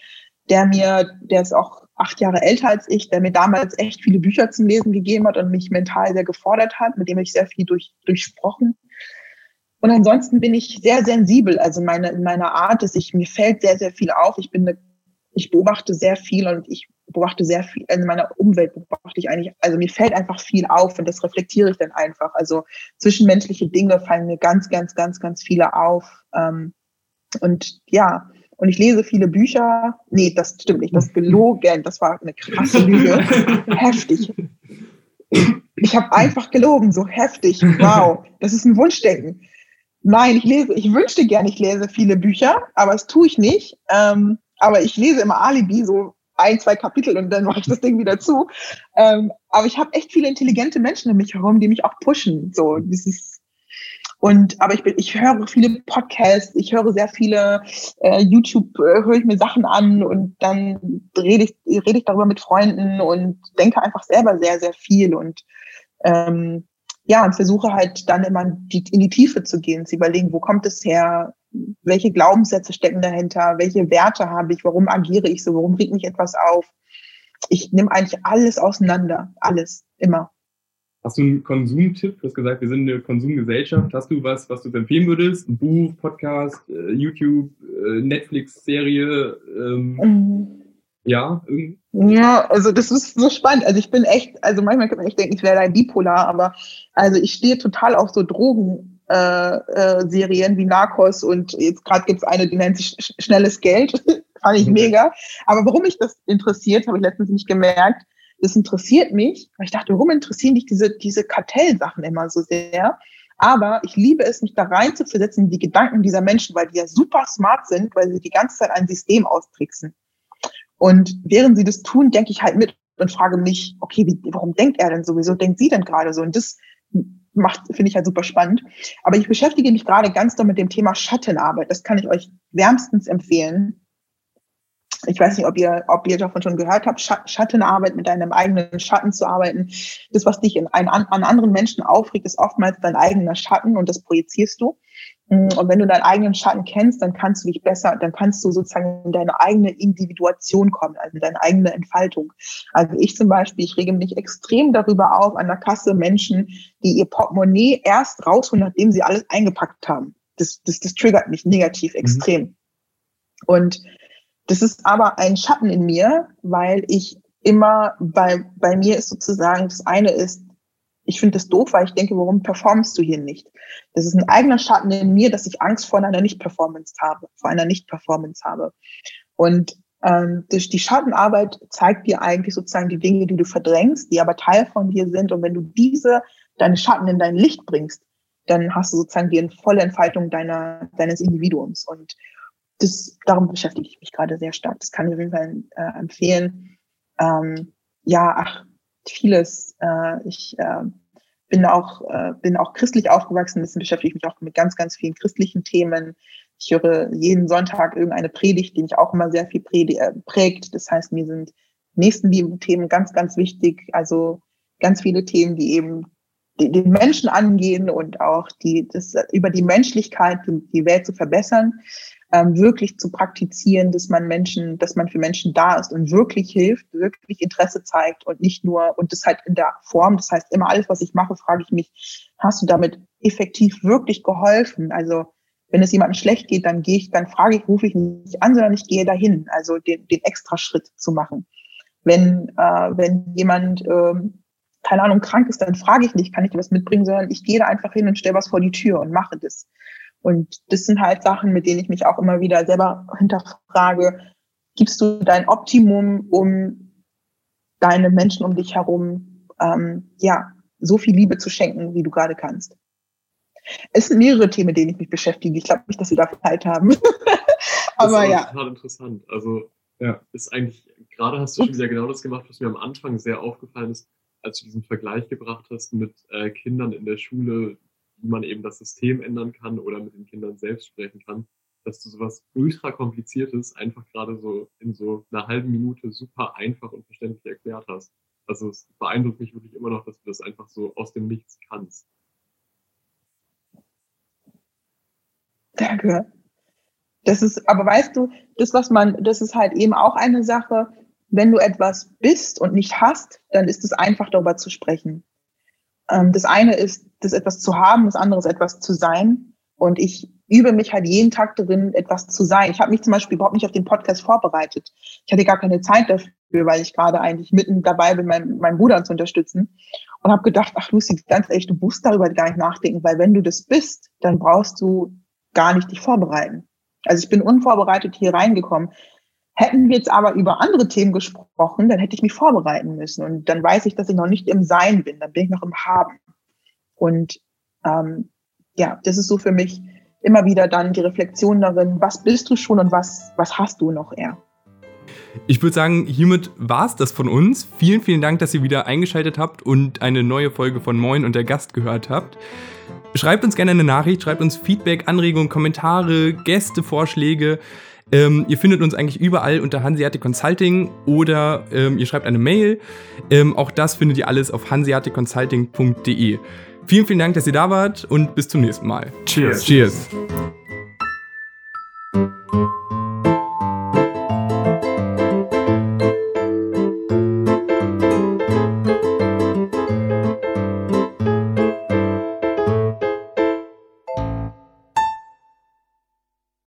der mir, der ist auch acht Jahre älter als ich, der mir damals echt viele Bücher zum Lesen gegeben hat und mich mental sehr gefordert hat, mit dem ich sehr viel durch, durchsprochen. Und ansonsten bin ich sehr sensibel, also meine, in meiner Art ist, ich, mir fällt sehr, sehr viel auf. Ich bin eine, ich beobachte sehr viel und ich beobachte sehr viel, in meiner Umwelt beobachte ich eigentlich, also mir fällt einfach viel auf und das reflektiere ich dann einfach. Also zwischenmenschliche Dinge fallen mir ganz, ganz, ganz, ganz viele auf. Ähm, und ja, und ich lese viele Bücher. Nee, das stimmt nicht, das ist gelogen. Das war eine krasse Lüge. Heftig. Ich habe einfach gelogen, so heftig. Wow, das ist ein Wunschdenken. Nein, ich lese, ich wünschte gerne, ich lese viele Bücher, aber das tue ich nicht. Ähm, aber ich lese immer Alibi, so ein, zwei Kapitel und dann mache ich das Ding wieder zu. Ähm, aber ich habe echt viele intelligente Menschen um mich herum, die mich auch pushen. So, dieses und aber ich bin, ich höre viele Podcasts, ich höre sehr viele äh, YouTube, äh, höre ich mir Sachen an und dann rede ich, rede ich darüber mit Freunden und denke einfach selber sehr, sehr viel und ähm, ja, und versuche halt dann immer die, in die Tiefe zu gehen, zu überlegen, wo kommt es her, welche Glaubenssätze stecken dahinter, welche Werte habe ich, warum agiere ich so, warum regt mich etwas auf. Ich nehme eigentlich alles auseinander, alles, immer. Hast du einen Konsumtipp? Du hast gesagt, wir sind eine Konsumgesellschaft. Hast du was, was du empfehlen würdest? Ein Buch, Podcast, äh, YouTube, äh, Netflix-Serie? Ähm, mhm. Ja, irgendwie? Ja, also das ist so spannend. Also ich bin echt, also manchmal kann man echt denken, ich wäre da bipolar, aber also ich stehe total auf so Drogen. Äh, äh, Serien wie Narcos und jetzt gerade gibt es eine, die nennt sich Schnelles Geld. Fand ich mega. Aber warum mich das interessiert, habe ich letztens nicht gemerkt das interessiert mich. Weil ich dachte, warum interessieren dich diese, diese Kartellsachen immer so sehr? Aber ich liebe es, mich da rein zu versetzen, die Gedanken dieser Menschen, weil die ja super smart sind, weil sie die ganze Zeit ein System austricksen. Und während sie das tun, denke ich halt mit und frage mich, okay, wie, warum denkt er denn so? Wieso denkt sie denn gerade so? Und das macht, finde ich halt super spannend. Aber ich beschäftige mich gerade ganz doll mit dem Thema Schattenarbeit. Das kann ich euch wärmstens empfehlen ich weiß nicht, ob ihr, ob ihr davon schon gehört habt, Schattenarbeit, mit deinem eigenen Schatten zu arbeiten. Das, was dich in ein, an anderen Menschen aufregt, ist oftmals dein eigener Schatten und das projizierst du. Mm, und wenn du deinen eigenen Schatten kennst, dann kannst du dich besser, dann kannst du sozusagen in deine eigene Individuation kommen, also in deine eigene Entfaltung. Also ich zum Beispiel, ich rege mich extrem darüber auf an der Kasse Menschen, die ihr Portemonnaie erst rausholen, nachdem sie alles eingepackt haben. Das, das, das triggert mich negativ mhm. extrem. Mhm. Und das ist aber ein Schatten in mir, weil ich immer bei, bei mir ist sozusagen, das eine ist, ich finde das doof, weil ich denke, warum performst du hier nicht? Das ist ein eigener Schatten in mir, dass ich Angst vor einer Nicht-Performance habe, vor einer Nicht-Performance habe. Und ähm, die Schattenarbeit zeigt dir eigentlich sozusagen die Dinge, die du verdrängst, die aber Teil von dir sind. Und wenn du diese, deine Schatten in dein Licht bringst, dann hast du sozusagen die volle Entfaltung deiner, deines Individuums. Und das, darum beschäftige ich mich gerade sehr stark. Das kann ich auf jeden Fall äh, empfehlen. Ähm, ja, ach, vieles. Äh, ich äh, bin auch, äh, bin auch christlich aufgewachsen, deswegen beschäftige ich mich auch mit ganz, ganz vielen christlichen Themen. Ich höre jeden Sonntag irgendeine Predigt, die mich auch immer sehr viel äh, prägt. Das heißt, mir sind Nächstenliebe-Themen ganz, ganz wichtig. Also ganz viele Themen, die eben den Menschen angehen und auch die, das, über die Menschlichkeit die Welt zu verbessern ähm, wirklich zu praktizieren, dass man Menschen, dass man für Menschen da ist und wirklich hilft, wirklich Interesse zeigt und nicht nur, und das halt in der Form, das heißt immer alles, was ich mache, frage ich mich, hast du damit effektiv wirklich geholfen? Also wenn es jemandem schlecht geht, dann gehe ich, dann frage ich, rufe ich nicht an, sondern ich gehe dahin, also den, den extra Schritt zu machen. Wenn, äh, wenn jemand, ähm, keine Ahnung, krank ist, dann frage ich nicht, kann ich dir was mitbringen, sondern ich gehe da einfach hin und stelle was vor die Tür und mache das. Und das sind halt Sachen, mit denen ich mich auch immer wieder selber hinterfrage. Gibst du dein Optimum, um deine Menschen um dich herum, ähm, ja, so viel Liebe zu schenken, wie du gerade kannst? Es sind mehrere Themen, mit denen ich mich beschäftige. Ich glaube nicht, dass wir da Zeit haben. Aber das ist ja. total interessant. Also, ja, ist eigentlich, gerade hast du schon wieder genau das gemacht, was mir am Anfang sehr aufgefallen ist, als du diesen Vergleich gebracht hast mit äh, Kindern in der Schule, wie man eben das System ändern kann oder mit den Kindern selbst sprechen kann, dass du sowas ultra kompliziertes einfach gerade so in so einer halben Minute super einfach und verständlich erklärt hast. Also es beeindruckt mich wirklich immer noch, dass du das einfach so aus dem Nichts kannst. Danke. Das ist, aber weißt du, das, was man, das ist halt eben auch eine Sache, wenn du etwas bist und nicht hast, dann ist es einfach darüber zu sprechen. Ähm, das eine ist, das etwas zu haben, das andere ist etwas zu sein. Und ich übe mich halt jeden Tag darin, etwas zu sein. Ich habe mich zum Beispiel überhaupt nicht auf den Podcast vorbereitet. Ich hatte gar keine Zeit dafür, weil ich gerade eigentlich mitten dabei bin, meinen, meinen Bruder zu unterstützen. Und habe gedacht, ach Lucy, ganz ehrlich, du musst darüber gar nicht nachdenken, weil wenn du das bist, dann brauchst du gar nicht dich vorbereiten. Also ich bin unvorbereitet hier reingekommen. Hätten wir jetzt aber über andere Themen gesprochen, dann hätte ich mich vorbereiten müssen. Und dann weiß ich, dass ich noch nicht im Sein bin, dann bin ich noch im Haben. Und ähm, ja, das ist so für mich immer wieder dann die Reflexion darin, was bist du schon und was, was hast du noch eher. Ich würde sagen, hiermit war es das von uns. Vielen, vielen Dank, dass ihr wieder eingeschaltet habt und eine neue Folge von Moin und der Gast gehört habt. Schreibt uns gerne eine Nachricht, schreibt uns Feedback, Anregungen, Kommentare, Gästevorschläge. Ähm, ihr findet uns eigentlich überall unter Hanseatic Consulting oder ähm, ihr schreibt eine Mail. Ähm, auch das findet ihr alles auf hanseaticconsulting.de. Vielen, vielen Dank, dass ihr da wart und bis zum nächsten Mal. Cheers. Cheers.